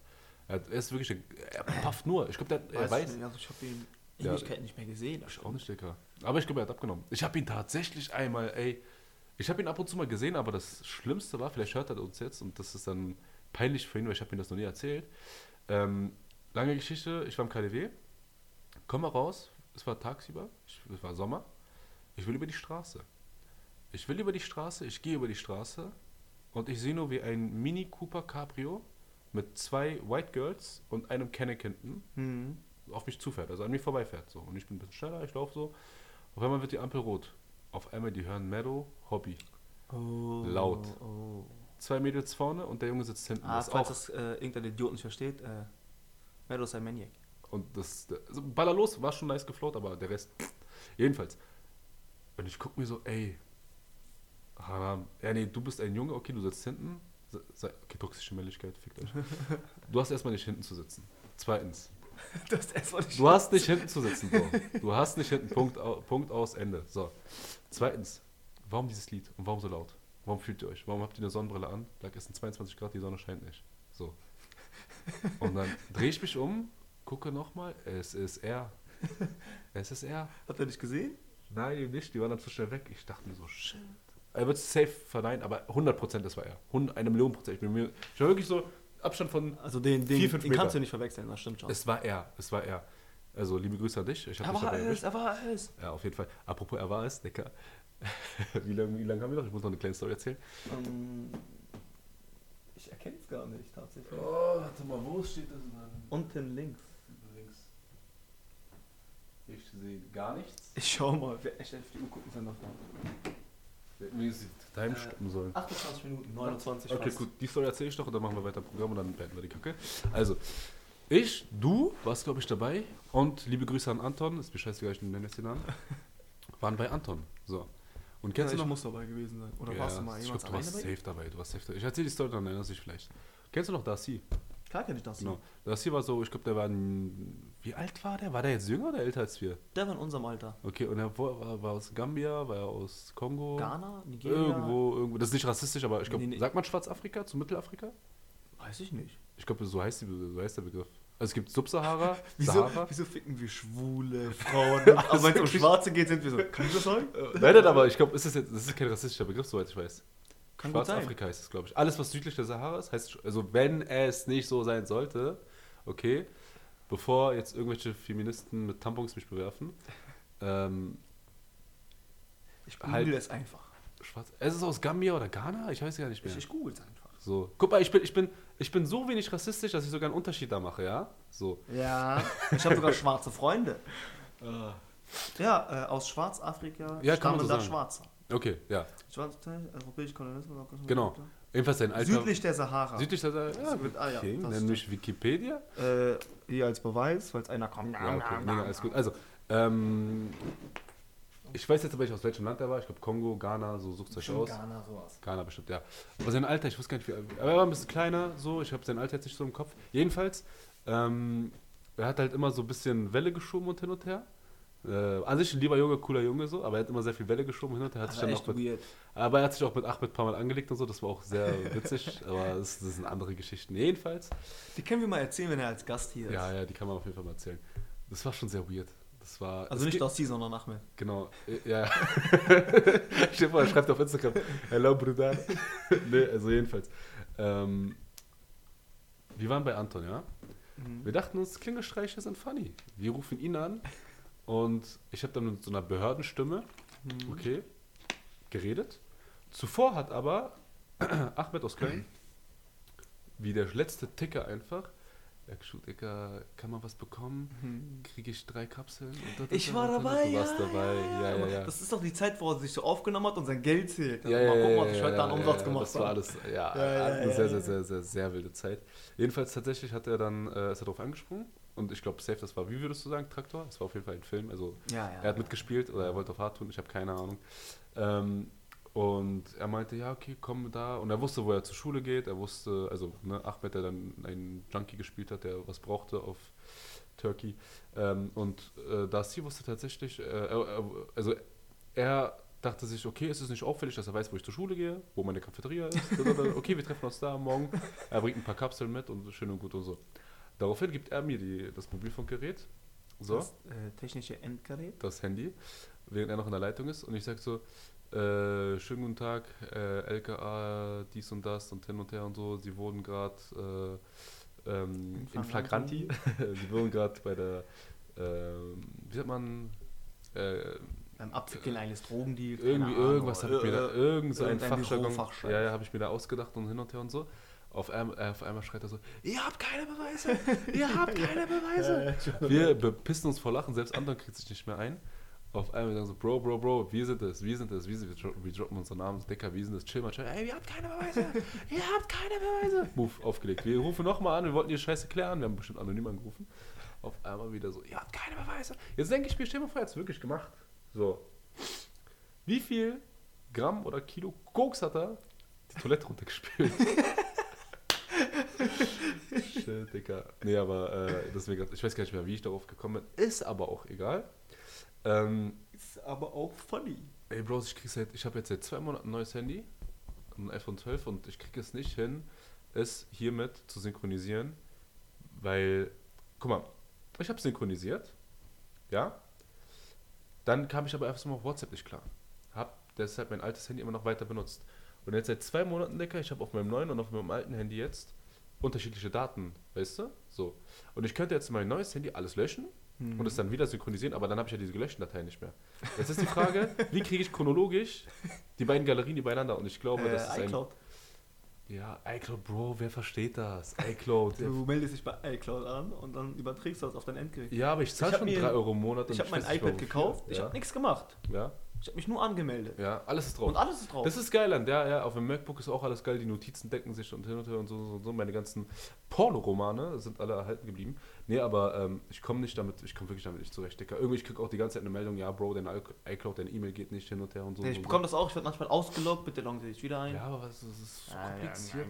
Er, ist wirklich, er pufft nur. Ich glaube, er Weiß, weiß. ich nicht, also ich habe ihn Ja. Ewigkeit nicht mehr gesehen. Ich auch nicht, Dicker. Aber ich glaube, er hat abgenommen. Ich habe ihn tatsächlich einmal, ey, ich habe ihn ab und zu mal gesehen, aber das Schlimmste war, vielleicht hört er uns jetzt und das ist dann peinlich für ihn, weil ich habe ihm das noch nie erzählt. Ähm, lange Geschichte, ich war im KDW, komm mal raus, es war tagsüber, ich, es war Sommer, ich will über die Straße. Ich will über die Straße, ich gehe über die Straße und ich sehe nur wie ein Mini Cooper Cabrio mit zwei White Girls und einem Kenneck hinten Mhm. auf mich zufährt, also an mir vorbeifährt. So. Und ich bin ein bisschen schneller, ich laufe so. Auf einmal wird die Ampel rot. Auf einmal die hören Meadow, Hobby. Oh, Laut. Oh. Zwei Mädels vorne und der Junge sitzt hinten. Ah, das falls auch. das äh, irgendein Idiot nicht versteht, äh, Meadow ist ein Maniac. Und das, also Baller los, war schon nice gefloat, aber der Rest. Jedenfalls. Und ich guck mir so, ey, Haram, ja nee, du bist ein Junge, okay, du sitzt hinten. Okay, toxische Männlichkeit, fickt euch. Du hast erstmal nicht hinten zu sitzen. Zweitens, Das ist erstmal nicht Du hast nicht hinten zu sitzen, Bro. Du hast nicht hinten, Punkt, Punkt aus, Ende. So. Zweitens, warum dieses Lied und warum so laut? Warum fühlt ihr euch? Warum habt ihr eine Sonnenbrille an? Like, es sind 22 Grad, die Sonne scheint nicht. So. Und dann drehe ich mich um, gucke nochmal, es ist er. Es ist er. Hat er nicht gesehen? Nein, eben nicht, die waren dann zu schnell weg. Ich dachte mir so, shit. Er wird safe verneinen, aber 100% das war er. 100, eine Million Prozent. Ich bin mir, ich war wirklich so, Abstand von Also den, den, Vier, fünf den Meter. kannst du nicht verwechseln, das stimmt schon. Es war er, es war er. Also liebe Grüße an dich. Ich er war es, erwischt. er war es. Ja, auf jeden Fall. Apropos, er war es, Dicker. wie lange wie lang haben wir noch? Ich muss noch eine kleine Story erzählen. Ähm, ich erkenne es gar nicht, tatsächlich. Oh, warte mal, wo steht das denn? Unten links. Links. Ich sehe gar nichts. Ich schau mal, wer echt auf die Uhr gucken kann davon. Wenigstens die Time Äh, stoppen sollen. 28 Minuten, 29 Okay, fast. gut, die Story erzähle ich doch und dann machen wir weiter im Programm und dann beenden wir die Kacke. Also, ich, du warst, glaube ich, dabei und liebe Grüße an Anton, ist mir scheißegal, ich nenne jetzt den Namen, waren bei Anton. So. Und Ja, kennst ich du noch? muss dabei gewesen sein. Oder Ja, warst du mal ich jemals glaub, du warst dabei? safe dabei, du warst safe dabei. Ich erzähle die Story, dann erinnerst du dich vielleicht. Kennst du noch Darcy? Klar kenn ich das. Genau. Darcy war so, ich glaube, der war ein, wie alt war der? War der jetzt jünger oder älter als wir? Der war in unserem Alter. Okay, und er war, war, aus Gambia, war er aus Kongo? Ghana, Nigeria? Irgendwo, irgendwo. Das ist nicht rassistisch, aber ich glaube, Nee, nee. sagt man Schwarzafrika zu Mittelafrika? Weiß ich nicht. Ich glaube, so heißt, die, so heißt der Begriff. Also es gibt Subsahara, Wieso, Sahara. wieso ficken wir schwule Frauen? Aber wenn es um Schwarze geht, sind wir so. Kann ich das sagen? Äh, Nein, nein, aber ich glaube, es ist jetzt, das ist kein rassistischer Begriff, soweit ich weiß. Kann. Schwarzafrika heißt es, glaube ich. Alles, was südlich der Sahara ist, heißt, also wenn es nicht so sein sollte, okay, bevor jetzt irgendwelche Feministen mit Tampons mich bewerfen, ähm, Ich google Halt- es einfach. schwarz, es ist aus Gambia oder Ghana, ich weiß gar nicht mehr. Ich, ich google es einfach. So, guck mal, ich bin, ich bin, ich bin so wenig rassistisch, dass ich sogar einen Unterschied da mache, ja? So. Ja. Ich habe sogar schwarze Freunde. Ja, äh, aus Schwarzafrika Ja, stammen so da. Schwarze. Okay, ja. Schwarze, europäischer Kolonialismus. Genau. Ebenfalls dein Alter. Südlich der Sahara. Südlich der Sahara. Ja, Süd- ah, ja, okay. mich Wikipedia. Äh, hier als Beweis, falls einer kommt. Ja, okay, nee, nee, alles gut. Also, ähm, ich weiß jetzt aber nicht, aus welchem Land er war. Ich glaube Kongo, Ghana, so sucht euch aus. Ghana, sowas. Ghana bestimmt, ja. Aber sein Alter, ich wusste gar nicht, wie aber er war ein bisschen kleiner, so. Ich habe sein Alter jetzt nicht so im Kopf. Jedenfalls, ähm, er hat halt immer so ein bisschen Welle geschoben und hin und her. Äh, an sich ein lieber Junge, cooler Junge so, aber er hat immer sehr viel Welle geschoben hin und her. Hat sich dann auch mit, weird. aber er hat sich auch mit Ahmed ein paar Mal angelegt und so, das war auch sehr witzig, aber das, das sind andere Geschichten. Jedenfalls, Die können wir mal erzählen, wenn er als Gast hier ist. ja, ja, die kann man auf jeden Fall mal erzählen. Das war schon sehr weird. Das war, Also nicht aus sie, sondern nach mir. Genau, äh, ja. Stell vor, er schreibt auf Instagram, hello Bruder. nee, also jedenfalls. Ähm, wir waren bei Anton, ja? Mhm. Wir dachten uns, Klingelstreiche sind funny. Wir rufen ihn an und ich habe dann mit so einer Behördenstimme, Mhm. okay, geredet. Zuvor hat aber Ahmed aus Köln, wie der letzte Ticker einfach, Dicker, kann man was bekommen? Mhm. Kriege ich drei Kapseln? Da, da, Ich war da, da. dabei, Du warst ja, dabei, ja, ja, ja. Das ist doch die Zeit, wo er sich so aufgenommen hat und sein Geld zählt. Ja, mal gucken, ja, was ich ja, heute an Umsatz gemacht Das war habe. alles, ja, eine sehr, sehr, sehr, sehr, sehr wilde Zeit. Jedenfalls tatsächlich hat er dann, äh, ist er darauf angesprungen und ich glaube, safe, das war, wie würdest du sagen, Traktor? Das war auf jeden Fall ein Film, also Ja, ja. er hat mitgespielt oder er wollte auf hart tun, ich habe keine Ahnung. Ähm, und er meinte, ja, okay, komm da. Und er wusste, wo er zur Schule geht. Er wusste, also ne, Ahmed, der dann einen Junkie gespielt hat, der was brauchte auf Turkey. Ähm, und äh, Darcy wusste tatsächlich, äh, äh, also er dachte sich, okay, es ist nicht auffällig, dass er weiß, wo ich zur Schule gehe, wo meine Cafeteria ist. okay, wir treffen uns da morgen. Er bringt ein paar Kapseln mit und schön und gut und so. Daraufhin gibt er mir die, das Mobilfunkgerät. So Das äh, technische Endgerät. das Handy, während er noch in der Leitung ist. Und ich sage so, äh, schönen guten Tag, äh, LKA, dies und das und hin und her und so. Sie wurden gerade äh, ähm, In Flagranti. Sie wurden gerade bei der, ähm, wie sagt man, äh, Beim Abwickeln eines Drogendeals. irgendwie Ahnung, irgendwas habe ich mir da, irgend so ein Fachjargon, ja, ja, habe ich mir da ausgedacht und hin und her und so. Auf einmal, äh, auf einmal schreit er so, ihr habt keine Beweise, ihr habt keine Beweise. Wir bepissen uns vor Lachen, selbst Anton kriegt sich nicht mehr ein. Auf einmal sagen so, Bro, Bro, Bro, wir sind es, wir sind es, wir sind es, wir wir droppen unseren Namen, so, Dicker, wir sind es, chill mal, chill, ey, ihr habt keine Beweise, ihr habt keine Beweise. Move, aufgelegt. Wir rufen nochmal an, wir wollten die Scheiße klären, wir haben bestimmt anonym angerufen. Auf einmal wieder so, ihr habt keine Beweise. Jetzt denke ich mir, stell mal vor, er hat es wirklich gemacht. So. Wie viel Gramm oder Kilo Koks hat er die Toilette runtergespült? Shit, Dicker. Nee, aber äh, deswegen, ich weiß gar nicht mehr, wie ich darauf gekommen bin. Ist aber auch egal. Ähm, Ist aber auch funny. ey, Bros, ich krieg seit, ich habe jetzt seit zwei Monaten ein neues Handy, ein iPhone 12 und ich kriege es nicht hin, es hiermit zu synchronisieren, weil, guck mal, ich habe synchronisiert, ja, dann kam ich aber erstmal auf WhatsApp nicht klar. Hab deshalb mein altes Handy immer noch weiter benutzt. Und jetzt seit zwei Monaten, Dicker, ich habe auf meinem neuen und auf meinem alten Handy jetzt unterschiedliche Daten, weißt du? So. Und ich könnte jetzt mein neues Handy alles löschen Mhm. und es dann wieder synchronisieren, aber dann habe ich ja diese gelöschten Dateien nicht mehr. Jetzt ist die Frage, wie kriege ich chronologisch die beiden Galerien übereinander? Und ich glaube, das ist äh, ein. iCloud. Ja, iCloud, Bro, wer versteht das? iCloud. Du meldest dich bei iCloud an und dann überträgst du das auf dein Endgerät. ja, aber ich zahle Ich schon mir- 3 Euro im Monat. Ich habe mein iPad gekauft, ich ja. habe nichts gemacht. Ja, Ich habe mich nur angemeldet. ja, alles ist drauf. Und alles ist drauf. Das ist geil an der, ja, auf dem MacBook ist auch alles geil, die Notizen decken sich und hin und her und so, so, so. Meine ganzen Porno-Romane sind alle erhalten geblieben. Nee, aber ähm, ich komme nicht damit, ich komme wirklich damit nicht zurecht, Dicker. Irgendwie, ich kriege auch die ganze Zeit eine Meldung, ja, Bro, dein iCloud, deine E-Mail geht nicht hin und her und so. Nee, ich so, bekomme das auch, ich werde manchmal ausgeloggt, bitte loggen Sie sich wieder so. ein. Ja, aber was, das ist so Ah, ja, kompliziert.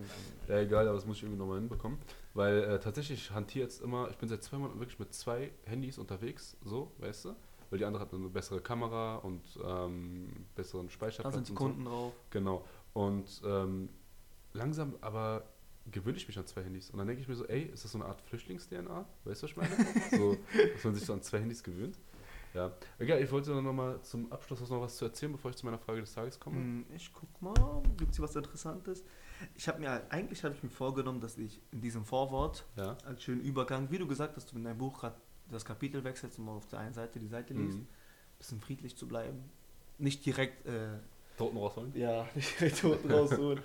ja, Ja, egal, aber das muss ich irgendwie nochmal hinbekommen. Weil äh, tatsächlich, ich hantiere jetzt immer, ich bin seit zwei Monaten wirklich mit zwei Handys unterwegs, so, weißt du? Weil die andere hat eine bessere Kamera und ähm, besseren Da Speicherplatz. sind die und so. Kunden drauf. Genau. Und ähm, langsam aber gewöhne ich mich an zwei Handys. Und dann denke ich mir so, ey, ist das so eine Art Flüchtlings-DNA? Weißt du, was ich meine? so, dass man sich so an zwei Handys gewöhnt. Ja. Egal, ich wollte noch mal zum Abschluss noch was zu erzählen, bevor ich zu meiner Frage des Tages komme. Hm, Ich guck mal, gibt es hier was Interessantes? Ich habe mir, eigentlich habe ich mir vorgenommen, dass ich in diesem Vorwort Ja. als schönen Übergang, wie du gesagt hast, du in deinem Buch gerade das Kapitel wechselst und mal auf der einen Seite die Seite liest, Mhm. bisschen friedlich zu bleiben. Nicht direkt, äh, Toten rausholen? ja, nicht direkt unten rausholen.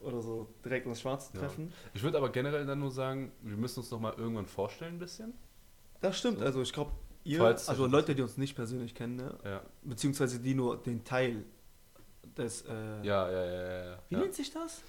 oder so direkt ins Schwarze Ja. treffen. Ich würde aber generell dann nur sagen, wir müssen uns nochmal irgendwann vorstellen ein bisschen. Das stimmt, also ich glaube, ihr, Falls- also Leute, die uns nicht persönlich kennen, ne? Ja, beziehungsweise die nur den Teil des, äh, ja, ja, ja. ja, ja. wie ja. nennt sich das?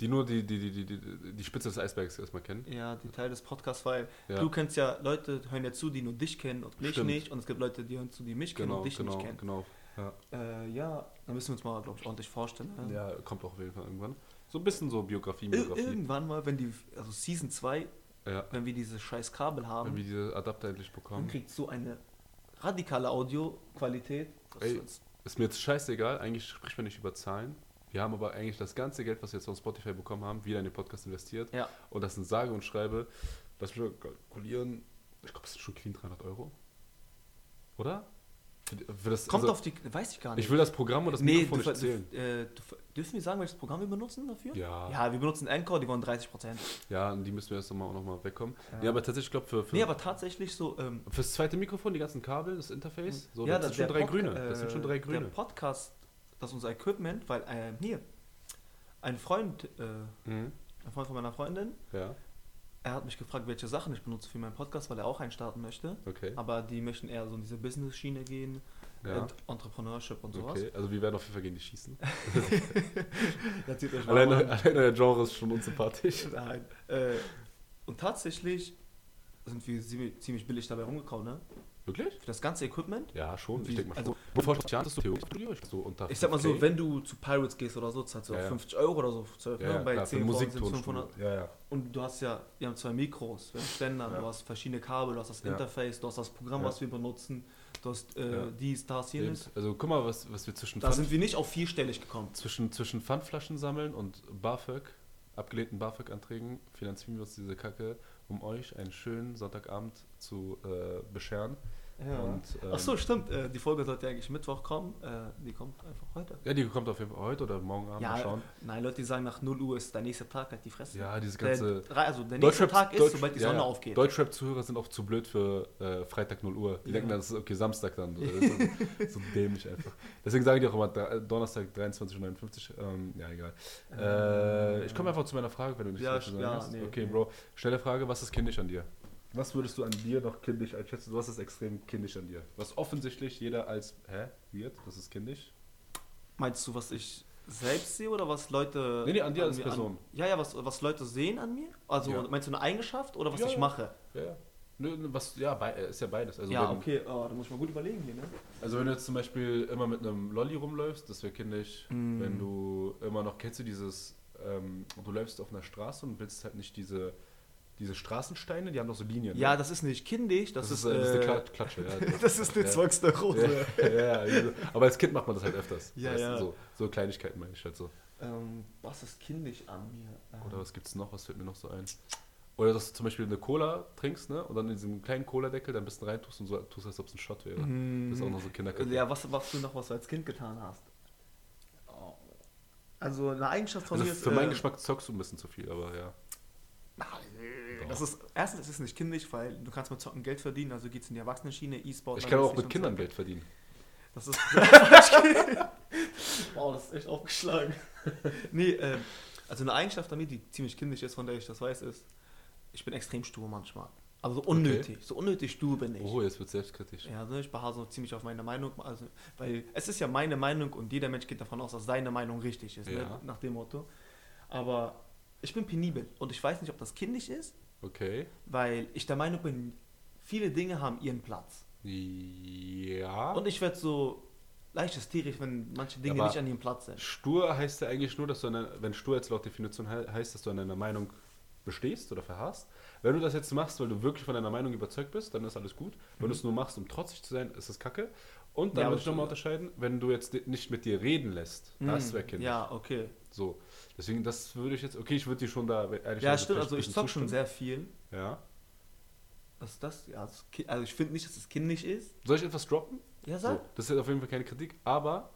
Die nur die, die, die, die, die, Spitze des Eisbergs erstmal kennen. Ja, die Teil des Podcasts, weil Ja. du kennst ja, Leute hören ja zu, die nur dich kennen und mich Stimmt. nicht und es gibt Leute, die hören zu, die mich kennen Genau, und dich genau, nicht kennen. genau. Ja. Äh, ja, dann müssen wir uns mal, glaube ich, ordentlich vorstellen. ne? ja, kommt auch auf jeden Fall irgendwann. So ein bisschen so Biografie, Ir Biografie. irgendwann mal, wenn die, also Season 2, Ja, wenn wir diese scheiß Kabel haben, wenn wir diese Adapter endlich dann bekommen. kriegt so eine radikale Audioqualität. Ey. Ist mir jetzt scheißegal, eigentlich spricht man nicht über Zahlen. Wir haben aber eigentlich das ganze Geld, was wir jetzt von Spotify bekommen haben, wieder in den Podcast investiert. Ja, Und das sind sage und schreibe, lass mich mal kalkulieren, ich glaube, das sind schon clean 300 Euro. Oder? Das, kommt also, auf die, weiß ich gar nicht. Ich will das Programm und das nee, Mikrofon du, nicht zählen. du, äh, du, dürfen wir sagen, welches Programm wir benutzen dafür? Ja. Ja, wir benutzen Encore, die wollen 30 Prozent. Ja, und die müssen wir erst nochmal noch mal wegkommen. Ja. Ja. aber tatsächlich, ich glaube, für, für Nee, aber tatsächlich so. Ähm, fürs zweite Mikrofon, die ganzen Kabel, das Interface, so, ja, das sind der schon drei Podca- grüne. Das sind schon drei äh, grüne. Der Podcast, das ist unser Equipment, weil äh, hier, ein Freund, äh, Mhm. ein Freund von meiner Freundin, Ja, er hat mich gefragt, welche Sachen ich benutze für meinen Podcast, weil er auch einen starten möchte. okay. Aber die möchten eher so in diese Business-Schiene gehen, Ja. und Entrepreneurship und sowas. Okay, also wir werden auf jeden Fall gegen die schießen. An. alleine der Genre ist schon unsympathisch. Nein. Äh, und tatsächlich sind wir ziemlich, ziemlich billig dabei rumgekommen, ne? Wirklich? Für das ganze Equipment. Ja, schon. Wie- Ich denke mal also-. Bevor ich hattest du Theoriestudio, ich so unter Ich sag mal so, 5K. wenn du zu Pirates gehst oder so, zahlst du Ja, auch ja. 50 Euro oder so, 12, ja, ne? ja, bei klar, für 10 Folgen sind es Musiktonstudio. 500. Ja, ja. Und du hast ja, wir haben zwei Mikros, wir haben Ständer, Ja. du hast verschiedene Kabel, du hast das. Interface, du hast das Programm, was wir benutzen, du hast äh, dies, das, jenes. Also guck mal, was, was wir zwischen, Da Pfand, sind wir nicht auf vierstellig gekommen. zwischen, zwischen Pfandflaschen sammeln und BAföG, abgelehnten BAföG-Anträgen, finanzieren wir uns diese Kacke, um euch einen schönen Sonntagabend zu äh, bescheren. Und, ähm, Ach so, stimmt. Äh, die Folge sollte eigentlich Mittwoch kommen. Äh, die kommt einfach heute. Ja, die kommt auf jeden Fall heute oder morgen Abend, mal Ja, schauen. nein, Leute, die sagen nach 0 Uhr ist der nächste Tag, halt die Fresse. Ja, diese ganze... der, also der nächste Tag ist, Deutsch- sobald die ja, Sonne ja. aufgeht. Deutschrap-Zuhörer sind auch zu blöd für äh, Freitag 0 Uhr. Die Ja. denken dann, das ist okay, Samstag dann. So, so dämlich einfach. Deswegen sagen die auch immer Dre- Donnerstag 23.59 Uhr. Ähm, ja, egal. Äh, ich komme einfach zu meiner Frage, wenn du nicht Ja, ja, hast. nee, okay, nee. Bro. Schnelle Frage, was ist kindisch an dir? Was würdest du an dir noch kindisch einschätzen? Was ist extrem kindisch an dir? Was offensichtlich jeder als, hä, weird, das ist kindisch? Meinst du, was ich selbst sehe oder was Leute. Nee, nee, an dir als mir Person. ja, ja, was, was Leute sehen an mir? Also Ja. meinst du eine Eigenschaft oder was Ja, ich ja. mache? Ja, ja. Nö, nö, was, ja, bei, ist ja beides. Also ja, wenn, okay, oh, da muss ich mal gut überlegen hier, ne? Also wenn du jetzt zum Beispiel immer mit einem Lolli rumläufst, das wäre kindisch. Mm. Wenn du immer noch, kennst du dieses, ähm, du läufst auf einer Straße und willst halt nicht diese, diese Straßensteine, die haben doch so Linien. Ja, ne? das ist nicht kindisch, das, ist, äh, das ist eine äh, Kla- Klatsche. Ja. das ist eine Ja. Zwangsneurose. ja, ja, ja, aber als Kind macht man das halt öfters. Ja, weißt ja. So, so Kleinigkeiten meine ich halt so. Ähm, was ist kindisch an mir? Ähm, Oder was gibt's noch? Was fällt mir noch so ein? Oder dass du zum Beispiel eine Cola trinkst, ne? Und dann in diesem kleinen Cola-Deckel dann ein bisschen reintust und so tust, als ob es ein Shot wäre. Mm, Das ist auch noch so Kinderkacke. Ja, was, was du noch, was du als Kind getan hast? Also eine Eigenschaft von Also mir ist. für meinen äh, Geschmack zockst du ein bisschen zu viel, aber ja. Das ist, erstens ist es nicht kindisch, weil du kannst mit Zocken Geld verdienen, also geht es in die Erwachsenenschiene, E-Sport. Ich kann auch mit Kindern so. Geld verdienen. Das ist. wow, das ist echt aufgeschlagen. nee, ähm, also eine Eigenschaft an mir, die ziemlich kindisch ist, von der ich das weiß, ist, ich bin extrem stur manchmal. Also so unnötig. So unnötig stur bin ich. Oh, jetzt wird selbstkritisch. Ja, also ich beharre so ziemlich auf meine Meinung, also, weil es ist ja meine Meinung und jeder Mensch geht davon aus, dass seine Meinung richtig ist, ne? Ja. nach dem Motto. Aber ich bin penibel und ich weiß nicht, ob das kindisch ist, Okay. weil ich der Meinung bin, viele Dinge haben ihren Platz. Ja. Und ich werde so leicht hysterisch, wenn manche Dinge Aber- nicht an ihrem Platz sind. stur heißt ja eigentlich nur, dass du, an einer, wenn stur jetzt laut Definition he heißt, dass du an deiner Meinung bestehst oder verharrst. Wenn du das jetzt machst, weil du wirklich von deiner Meinung überzeugt bist, dann ist alles gut. Wenn Mhm. du es nur machst, um trotzig zu sein, ist es kacke. Und Ja, dann aber würde ich nochmal so- unterscheiden, wenn du jetzt nicht mit dir reden lässt, das wäre kindisch. Ja, okay. So. Deswegen, das würde ich jetzt, okay, ich würde dir schon da ehrlich Ja, stimmt, also ich bisschen zock schon sehr viel. Ja. Was ist das? Ja, das ki- also ich finde nicht, dass es kindisch ist. Soll ich etwas droppen? Ja, So, sag. das ist auf jeden Fall keine Kritik, aber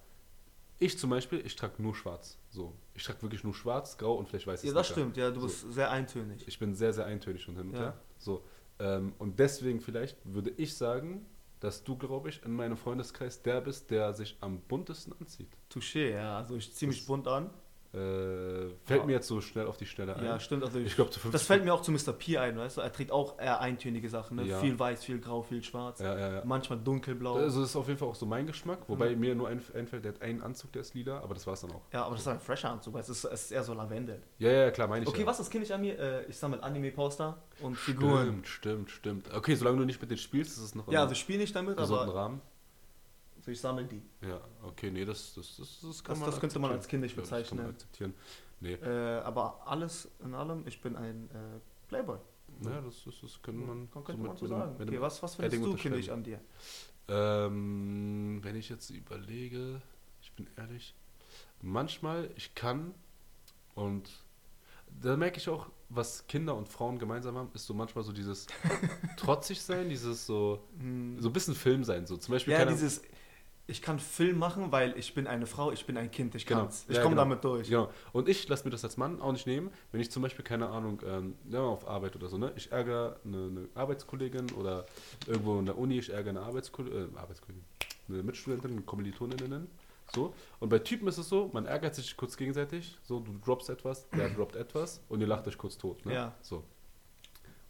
ich zum Beispiel, ich trage nur schwarz. So. Ich trage wirklich nur schwarz, grau und vielleicht weiß Ja, das stimmt, ja, du bist sehr eintönig. Ich bin sehr, sehr eintönig und hin und Ja. her. So. Ähm, und deswegen vielleicht würde ich sagen, dass du, glaube ich, in meinem Freundeskreis der bist, der sich am buntesten anzieht. Touché, ja, also ich zieh mich Das- bunt an. Äh, fällt mir jetzt so schnell auf die Stelle ein. Ja, stimmt. Also ich glaube, zu 50 das fällt mir auch zu Mr. P ein, weißt du? Er trägt auch eher eintönige Sachen, ne? Ja. Viel weiß, viel grau, viel schwarz. Ja. Manchmal dunkelblau. Also das ist auf jeden Fall auch so mein Geschmack, wobei mir nur ein, einfällt, der hat einen Anzug, der ist lila, aber das war's dann auch. ja, aber das ist ein fresher Anzug, weil es ist, es ist eher so Lavendel. Ja, ja, klar, meine ich Okay, was ist kindisch an mir? Äh, ich sammle Anime-Poster und Figuren. Stimmt, stimmt, stimmt. Okay, solange du nicht mit denen spielst, ist es noch Ja, also ich spiele nicht damit, aber Rahmen. Also ich sammle die. Ja, okay, nee, das, das, das, das kann Das- man das könnte man als kindisch Ja, das bezeichnen. akzeptieren. Nee, Äh, aber alles in allem, ich bin ein äh, Playboy. ja, das, das, das könnte man, Kann, könnte so man mit- so mit sagen. mit Okay, dem was, was findest du kindisch an dir? Ähm, wenn ich jetzt überlege, ich bin ehrlich, manchmal, ich kann und da merke ich auch, was Kinder und Frauen gemeinsam haben, ist so manchmal so dieses trotzig sein, dieses so, so ein bisschen Film sein, so zum Beispiel Hm. Ja, dieses, ich kann Film machen, weil ich bin eine Frau, ich bin ein Kind, ich Genau. kann's. Ich Ja, komme genau. damit durch. Genau. Und ich lasse mir das als Mann auch nicht nehmen, wenn ich zum Beispiel, keine Ahnung, ähm, ja, auf Arbeit oder so, ne? Ich ärgere eine, eine Arbeitskollegin oder irgendwo in der Uni, ich ärgere eine Arbeitskollegin, äh, Arbeitskollegin, eine Mitstudentin, eine Kommilitoninnen, so. Und bei Typen ist es so, man ärgert sich kurz gegenseitig, so, du droppst etwas, der droppt etwas und ihr lacht euch kurz tot, ne? Ja. So.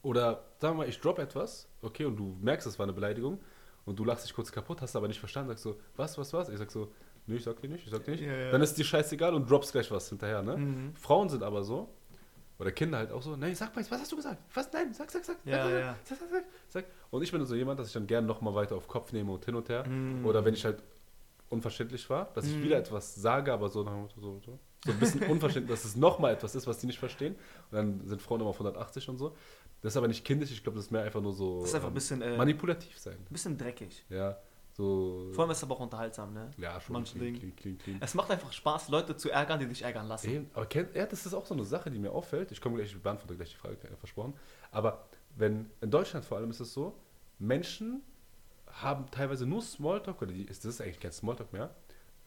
Oder, sagen wir mal, ich drop etwas, okay, und du merkst, es war eine Beleidigung und du lachst dich kurz kaputt, hast aber nicht verstanden, sagst so, was, was, was? Ich sag so, nee, ich sag dir nicht, ich sag dir nicht. Ja, ja. Dann ist dir scheißegal und droppst gleich was hinterher, ne? Mhm. Frauen sind aber so, oder Kinder halt auch so, nein, sag mal jetzt, was hast du gesagt? Was? Nein, sag, sag, sag. Ja, sag, ja. Sag, sag, sag, sag. Und ich bin so jemand, dass ich dann gerne nochmal weiter auf Kopf nehme und hin und her. Mhm. Oder wenn ich halt unverständlich war, dass ich Mhm. wieder etwas sage, aber so, so, so, so ein bisschen unverständlich, dass es nochmal etwas ist, was die nicht verstehen. Und dann sind Frauen immer auf 180 und so. Das ist aber nicht kindisch, ich glaube, das ist mehr einfach nur so Das ist einfach ein ähm, bisschen, äh, manipulativ sein. ein bisschen dreckig. Ja, so. Vor allem ist es aber auch unterhaltsam, ne? ja, schon manchen clean, Dingen. clean, clean. Es macht einfach Spaß, Leute zu ärgern, die dich ärgern lassen. Eben, aber kennt, ja, das ist auch so eine Sache, die mir auffällt. Ich komme gleich, ich beantworte gleich die Frage, äh, versprochen. Aber wenn, in Deutschland vor allem ist es so, Menschen haben teilweise nur Smalltalk, oder die, ist, das ist eigentlich kein Smalltalk mehr.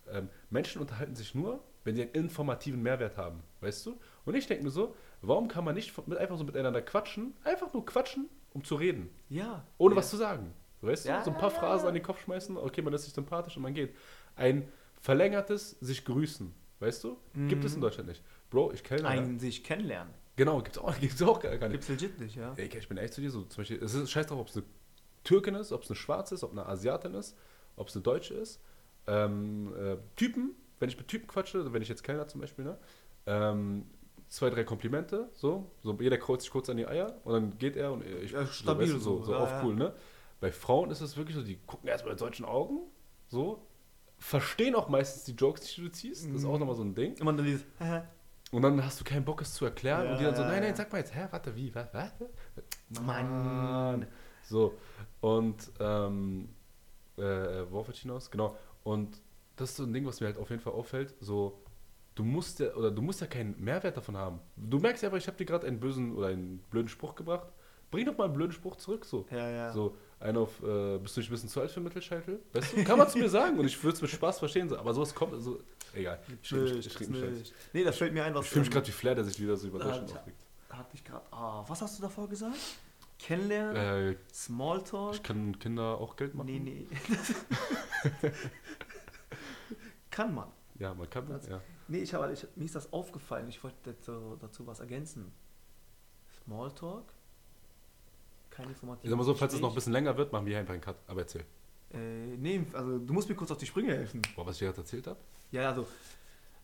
Ähm, Menschen unterhalten sich nur, wenn sie einen informativen Mehrwert haben, weißt du? Und ich denke mir so, warum kann man nicht mit, einfach so miteinander quatschen, einfach nur quatschen, um zu reden, Ja. ohne ja. was zu sagen? Weißt Ja, du? So ein paar ja, Phrasen an den Kopf schmeißen, okay, man ist sich sympathisch und man geht. Ein verlängertes sich grüßen, weißt du? Gibt es in Mhm. Deutschland nicht. Bro, ich kenne Ein sich kennenlernen. Genau, gibt's auch, gibt's auch gar, gar nicht. Gibt's legit nicht, ja? Ey, ich bin echt zu dir so, zum Beispiel, es ist scheiß drauf, ob es eine Türkin ist, ob es eine Schwarze ist, ob eine Asiatin ist, ob es eine Deutsche ist. Ähm, äh, Typen, wenn ich mit Typen quatsche, wenn ich jetzt Kellner zum Beispiel, ne? Ähm, zwei, drei Komplimente, so, so jeder kreuzt sich kurz an die Eier und dann geht er und ich Ja, so, stabil weißt so, so, so ja, auf ja. cool, ne? Bei Frauen ist es wirklich so, die gucken erstmal mit solchen Augen, so, verstehen auch meistens die Jokes, die du ziehst, das ist auch Mhm. nochmal so ein Ding. Immer dann dieses, Und dann hast du keinen Bock, es zu erklären. Und die dann so, nein, nein, sag mal jetzt, hä, warte, wie, was, was? Mann. So, und, ähm, äh, worauf hinaus? Genau, und das ist so ein Ding, was mir halt auf jeden Fall auffällt, so, du musst ja, oder du musst ja keinen Mehrwert davon haben. Du merkst ja einfach, ich habe dir gerade einen bösen oder einen blöden Spruch gebracht. Bring doch mal einen blöden Spruch zurück, so. Ja, ja. So, einen auf, äh, bist du nicht ein bisschen zu alt für Mittelscheitel? Weißt du, kann man zu mir sagen und ich würde es mit Spaß verstehen, so, aber sowas kommt, so, egal. Ich, ich, ich, ich, ich. Nee, da fällt mir ein, was ich fühle mich gerade wie Flair, der sich wieder so über Ah, Deutschland aufregt. hatte ich gerade. Ah, was hast du davor gesagt? Kennenlernen? Äh, Smalltalk? ich kann Kinder auch Geld machen. Nee, nee. Kann man. Ja, man kann das, ja. Nee, ich habe, ich, mir ist das aufgefallen. Ich wollte dazu, dazu was ergänzen. Smalltalk? Kein informatives Ich sag mal so, falls es noch ein bisschen länger wird, machen wir hier einfach einen Cut. Aber erzähl. Äh, nee, also du musst mir kurz auf die Sprünge helfen. Boah, was ich gerade erzählt habe. Ja, also.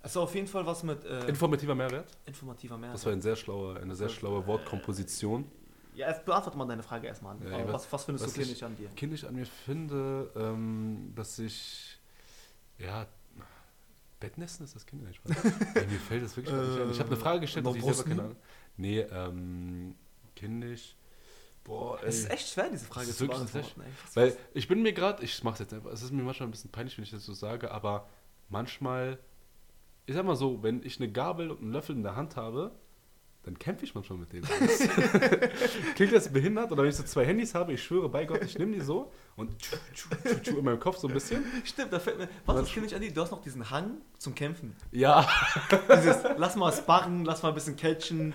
Es war auf jeden Fall was mit äh, Informativer Mehrwert. informativer Mehrwert. Das war ein sehr schlauer, eine sehr Also, schlaue äh, Wortkomposition. ja, erst beantworte mal deine Frage erstmal an. Ja, was- was, findest was du ich- kindisch an dir? Kindisch an mir finde, ähm, dass ich, ja, Bettnässen ist das kindisch. Ey, mir fällt das wirklich nicht ein. Ich habe eine Frage gestellt, Äh, die ich selber keine Ahnung. Nee, ähm, kindisch. Boah. Es ist echt schwer, diese Frage zu beantworten. Weil ich bin mir gerade, ich mach's jetzt einfach, es ist mir manchmal ein bisschen peinlich, wenn ich das so sage, aber manchmal, ich sag mal so, wenn ich eine Gabel und einen Löffel in der Hand habe, dann kämpfe ich manchmal mit denen. Klingt das behindert? Oder wenn ich so zwei Handys habe, ich schwöre bei Gott, ich nehme die so und tschu, tschu, tschu, tschu in meinem Kopf so ein bisschen. Stimmt, da fällt mir. Was ist kindisch an dir? Du hast noch diesen Hang zum Kämpfen. Ja, Dieses, lass mal sparren, lass mal ein bisschen catchen.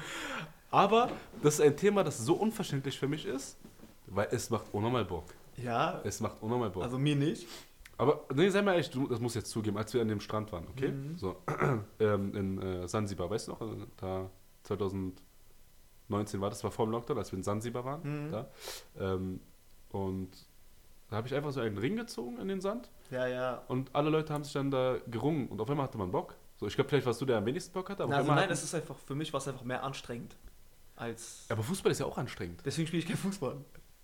aber das ist ein Thema, das so unverständlich für mich ist, weil es macht unnormal Bock. Ja, Es macht unnormal Bock. also mir nicht. Aber nee, sei mal ehrlich, du, das muss ich jetzt zugeben, als wir an dem Strand waren, okay? Mhm. So, ähm, in äh, Sansibar, weißt du noch? äh, Da 2019 war das, war vor dem Lockdown, als wir in Sansibar waren. Mhm. Da. Ähm, und da habe ich einfach so einen Ring gezogen in den Sand Ja, ja. und alle Leute haben sich dann da gerungen und auf einmal hatte man Bock. So, ich glaube, vielleicht warst du der am wenigsten Bock hatte, aber Na, also nein, das ist einfach, für mich war es einfach mehr anstrengend. Als. aber Fußball ist ja auch anstrengend. Deswegen spiele ich kein Fußball.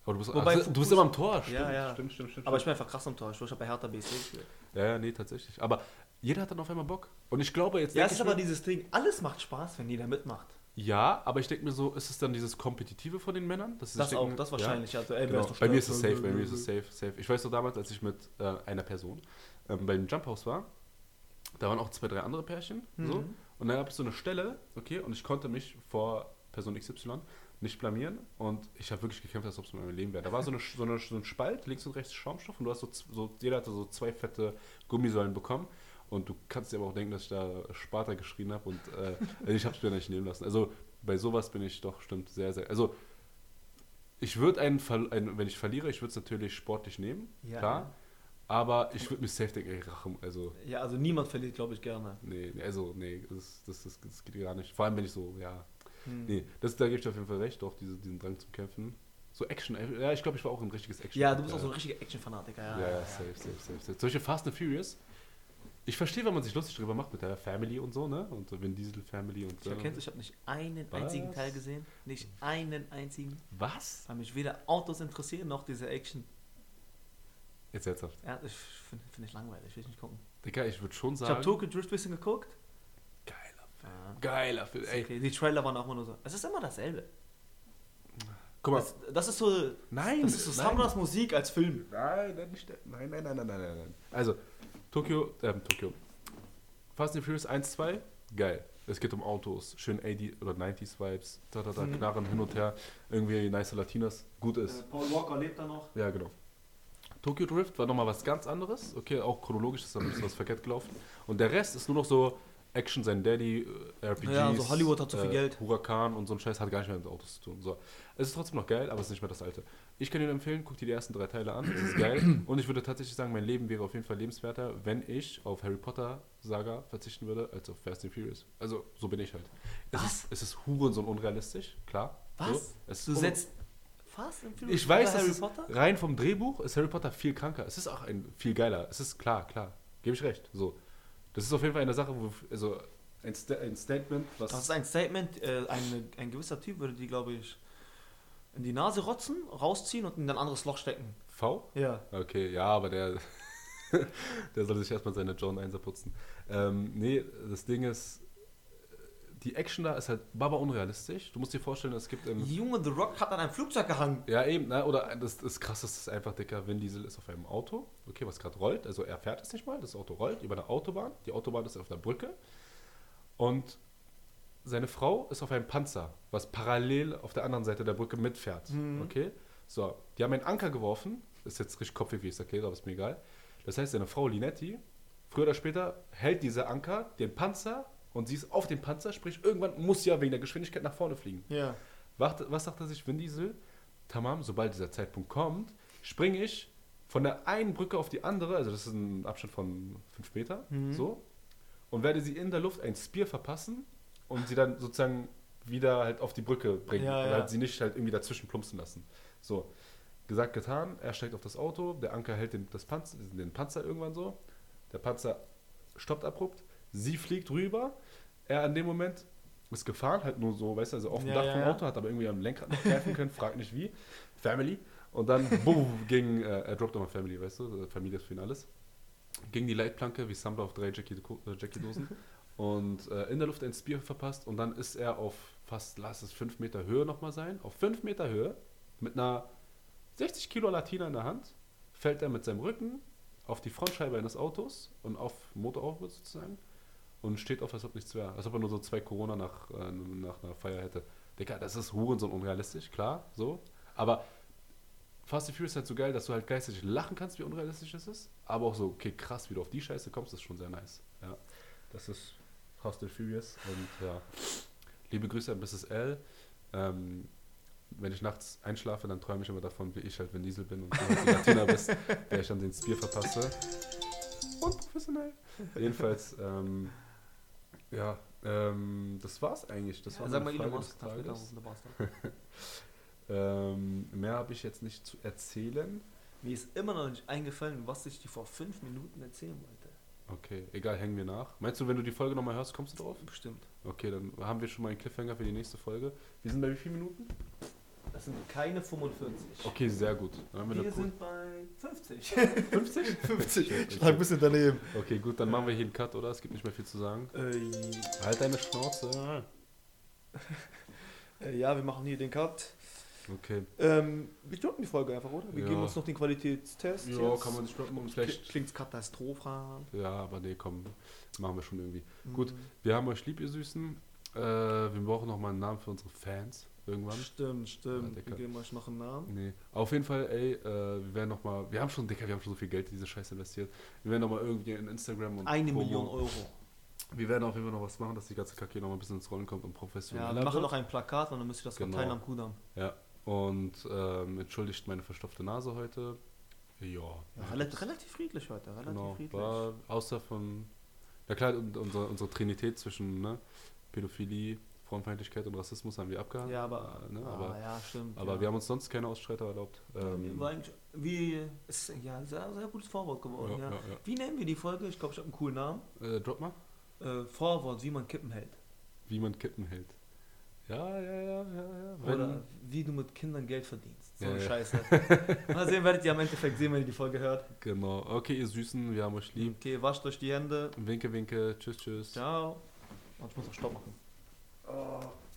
Aber du bist, Wobei ach, du bist immer am Tor. Ja, ja. Stimmt, stimmt, stimmt. Aber ich stimmt. bin einfach krass am Tor. Ich habe bei Hertha BSC gespielt. ja, ja, nee, tatsächlich. Aber jeder hat dann auf einmal Bock. Und ich glaube jetzt. Ja, es ist aber dieses Ding, alles macht Spaß, wenn jeder mitmacht. Ja, aber ich denke mir so, ist es dann dieses Kompetitive von den Männern? Dass sie Das auch, das wahrscheinlich. Ja. ey, wer Genau. Bei mir ist es safe, bei mir ist es safe, safe. Ich weiß noch damals, als ich mit äh, einer Person ähm, beim Jump House war, da waren auch zwei, drei andere Pärchen. So. Mhm. Und dann gab es so eine Stelle, okay, und ich konnte mich vor Person XY nicht blamieren und ich habe wirklich gekämpft, als ob es mein Leben wäre. Da war so, eine, so, eine, so ein Spalt, links und rechts Schaumstoff und du hast so, so, jeder hatte so zwei fette Gummisäulen bekommen und du kannst dir aber auch denken, dass ich da Sparta geschrien habe und äh, also ich habe es mir nicht nehmen lassen. Also bei sowas bin ich doch stimmt sehr, sehr, also ich würde einen, einen, wenn ich verliere, ich würde es natürlich sportlich nehmen, Ja, klar, aber ich würde mich safe denken, ey, Rache, also Ja, also niemand verliert, glaube ich, gerne. Nee, also nee, das, das, das, das geht gar nicht. Vor allem, wenn ich so, ja. Hm. Nee, das, da gebe ich auf jeden Fall recht, auch diese, diesen Drang zum Kämpfen. So Action, ja, ich glaube, ich war auch ein richtiges Action. Ja, du bist auch ja. so ein richtiger Action-Fanatiker. Ja, Ja, ja, safe, safe, safe, safe. Solche Fast and Furious. Ich verstehe, wenn man sich lustig drüber macht mit der Family und so, ne? Und so Vin Diesel Family und Ich so. erkenne ich habe nicht einen Was? einzigen Teil gesehen. Nicht einen einzigen. Was? Weil mich weder Autos interessieren, noch diese Action. Jetzt ernsthaft. Ja, ich finde find ich langweilig, will ich nicht gucken. Digga, ich würde schon Ich sagen. habe Tokyo Drift ein bisschen geguckt. Geiler Film. Ja. Geiler Film. Ey, Okay. Die Trailer waren auch immer nur so. Es ist immer dasselbe. guck mal. Das, das ist so. nein, Das ist so nein. Samras Musik als Film. Nein, nein, nicht, nein, nein, nein, nein, nein, nein. Also, Tokio, ähm, Tokio. Fast and Furious 1, 2, geil. Es geht um Autos, schön 80 oder 90s Vibes, da, da, da, Mhm. knarren hin und her, irgendwie nice Latinas, gut ist. Äh, Paul Walker lebt da noch. Ja, genau. Tokyo Drift war nochmal was ganz anderes, okay, auch chronologisch ist da ein bisschen was verkehrt gelaufen. Und der Rest ist nur noch so Action, sein Daddy, äh, RPGs. Ja, so Hollywood hat so viel Geld. Huracan und so ein Scheiß hat gar nicht mehr mit Autos zu tun. So. Es ist trotzdem noch geil, aber es ist nicht mehr das alte. Ich kann nur empfehlen, guck dir die ersten drei Teile an, es ist geil. und ich würde tatsächlich sagen, mein Leben wäre auf jeden Fall lebenswerter, wenn ich auf Harry Potter Saga verzichten würde, als auf Fast and Furious. Also, so bin ich halt. Es Was? ist, es ist Hurensohn unrealistisch, klar. So. Was? Es Du setzt Fast and Furious ich weiß, Harry Potter? rein vom Drehbuch ist Harry Potter viel kranker. Es ist auch ein viel geiler. Es ist klar, klar. Gebe ich recht. So. Das ist auf jeden Fall eine Sache, wo also ein, Sta ein Statement, was Das ist ein Statement. Äh, ein, ein gewisser Typ würde die, glaube ich, in die Nase rotzen, rausziehen und in ein anderes Loch stecken. V? Ja. Okay, ja, aber der der soll sich erstmal seine John 1 putzen. Ähm, nee, das Ding ist die Action da ist halt baba unrealistisch. Du musst dir vorstellen, es gibt im Junge, The Rock hat an einem Flugzeug gehangen. Ja, eben, ne? oder das, das krasseste ist einfach, Dicker, Vin Diesel ist auf einem Auto, okay, was gerade rollt, also er fährt es nicht mal, das Auto rollt über eine Autobahn, die Autobahn ist auf der Brücke. Und seine Frau ist auf einem Panzer, was parallel auf der anderen Seite der Brücke mitfährt, Mhm. okay, so, die haben einen Anker geworfen, ist jetzt richtig kopfig, wie ich es erkläre, aber ist mir egal, das heißt, seine Frau Linetti, früher oder später hält dieser Anker den Panzer und sie ist auf dem Panzer, sprich, irgendwann muss sie ja wegen der Geschwindigkeit nach vorne fliegen. Ja. Wacht- Was sagt er sich, Vin Diesel? Tamam, sobald dieser Zeitpunkt kommt, springe ich von der einen Brücke auf die andere, also das ist ein Abstand von 5 Meter, Mhm. so, und werde sie in der Luft ein Spear verpassen und sie dann sozusagen wieder halt auf die Brücke bringen Ja, und ja. halt sie nicht halt irgendwie dazwischen plumpsen lassen. So, gesagt, getan, er steigt auf das Auto, der Anker hält den, das Panzer, den Panzer irgendwann so, der Panzer stoppt abrupt, sie fliegt rüber, er an dem Moment ist gefahren, halt nur so, weißt du, also auf dem Ja, Dach ja, vom. Auto, hat aber irgendwie am Lenkrad noch greifen können, fragt nicht wie, Family, und dann, boom, ging, äh, er droppt nochmal Family, weißt du, Familie ist für ihn alles, ging die Leitplanke wie Samba auf drei Jackie-Dosen äh, Jackie -Dosen. Und äh, in der Luft ein Spear verpasst und dann ist er auf fast, lass es fünf Meter Höhe nochmal sein, auf fünf Meter Höhe mit einer 60 Kilo Latina in der Hand, fällt er mit seinem Rücken auf die Frontscheibe eines Autos und auf Motoraufwirt sozusagen und steht auf, als ob nichts wäre. Als ob er nur so zwei Corona nach, äh, nach einer Feier hätte. Digga, das ist Hurensohn unrealistisch, klar, so. Aber Fast and Furious ist halt so geil, dass du halt gleichzeitig lachen kannst, wie unrealistisch es ist, aber auch so, okay, krass, wie du auf die Scheiße kommst, ist schon sehr nice. Ja, das ist Fast and Furious und ja, liebe Grüße an Mrs. L. Ähm, wenn ich nachts einschlafe, dann träume ich immer davon, wie ich halt Vin Diesel bin und du halt die Latina bist, der ich dann den Spear verpasse. Unprofessionell. Jedenfalls, ähm, ja, ähm, das war's eigentlich. Das war Ja, sag mal, Frage des Musk, Bastard? Ähm, mehr habe ich jetzt nicht zu erzählen. Mir ist immer noch nicht eingefallen, was ich dir vor fünf Minuten erzählen wollte. Okay, egal, hängen wir nach. Meinst du, wenn du die Folge nochmal hörst, kommst du drauf? Bestimmt. Okay, dann haben wir schon mal einen Cliffhanger für die nächste Folge. Wir sind bei wie vielen Minuten? Das sind keine 45. Okay, sehr gut. Wir Wir sind bei 50. 50? 50. Okay. Schlag ein bisschen daneben. Okay, gut, dann machen wir hier einen Cut, oder? Es gibt nicht mehr viel zu sagen. Äh, Halt deine Schnauze. äh, ja, wir machen hier den Cut. Okay. Ähm, wir droppen die Folge einfach, oder? Wir Ja. geben uns noch den Qualitätstest. Ja, jetzt. kann man nicht droppen. Klingt Vielleicht. Klingt's katastrophal. Ja, aber nee, komm, machen wir schon irgendwie. Mhm. Gut. Wir haben euch lieb, ihr Süßen. Äh, wir brauchen noch mal einen Namen für unsere Fans irgendwann. Stimmt, stimmt. Ja, wir geben euch noch einen Namen. Nee. Auf jeden Fall, ey, äh, wir werden noch mal, wir haben schon, Dicker, wir haben schon so viel Geld in diese Scheiße investiert. Wir werden noch mal irgendwie in Instagram und Eine Promo- Million Euro. Wir werden auf jeden Fall noch was machen, dass die ganze Kacke noch mal ein bisschen ins Rollen kommt und professioneller Ja, wir machen wird. noch ein Plakat und dann müsst ihr das Genau. verteilen am Kudamm. Ja. Und ähm, entschuldigt meine verstopfte Nase heute. Ja. Ja, relativ, relativ friedlich heute, relativ Genau. friedlich. War außer von. Ja klar, und unsere, unsere Trinität zwischen ne, Pädophilie, Frauenfeindlichkeit und Rassismus haben wir abgehakt. Ja, aber, Äh, ne, ah, aber, ja, stimmt. aber ja. wir haben uns sonst keine Ausstreiter erlaubt. Ähm, eigentlich- wie, ist ja sehr, sehr gutes Vorwort geworden. ja, Ja, ja, ja. Wie nennen wir die Folge? Ich glaube, ich habe einen coolen Namen. Äh, drop mal. Äh, Vorwort, wie man Kippen hält. Wie man Kippen hält. Ja, ja, ja, ja, ja. Oder wie du mit Kindern Geld verdienst. So Ja, eine ja. Scheiße. Mal sehen, werdet ihr am Endeffekt sehen, wenn ihr die Folge hört. Genau. Okay, ihr Süßen, wir haben euch lieb. Okay, wascht euch die Hände. Winke, winke. Tschüss, tschüss. Ciao. Und ich muss noch Stopp machen. Oh.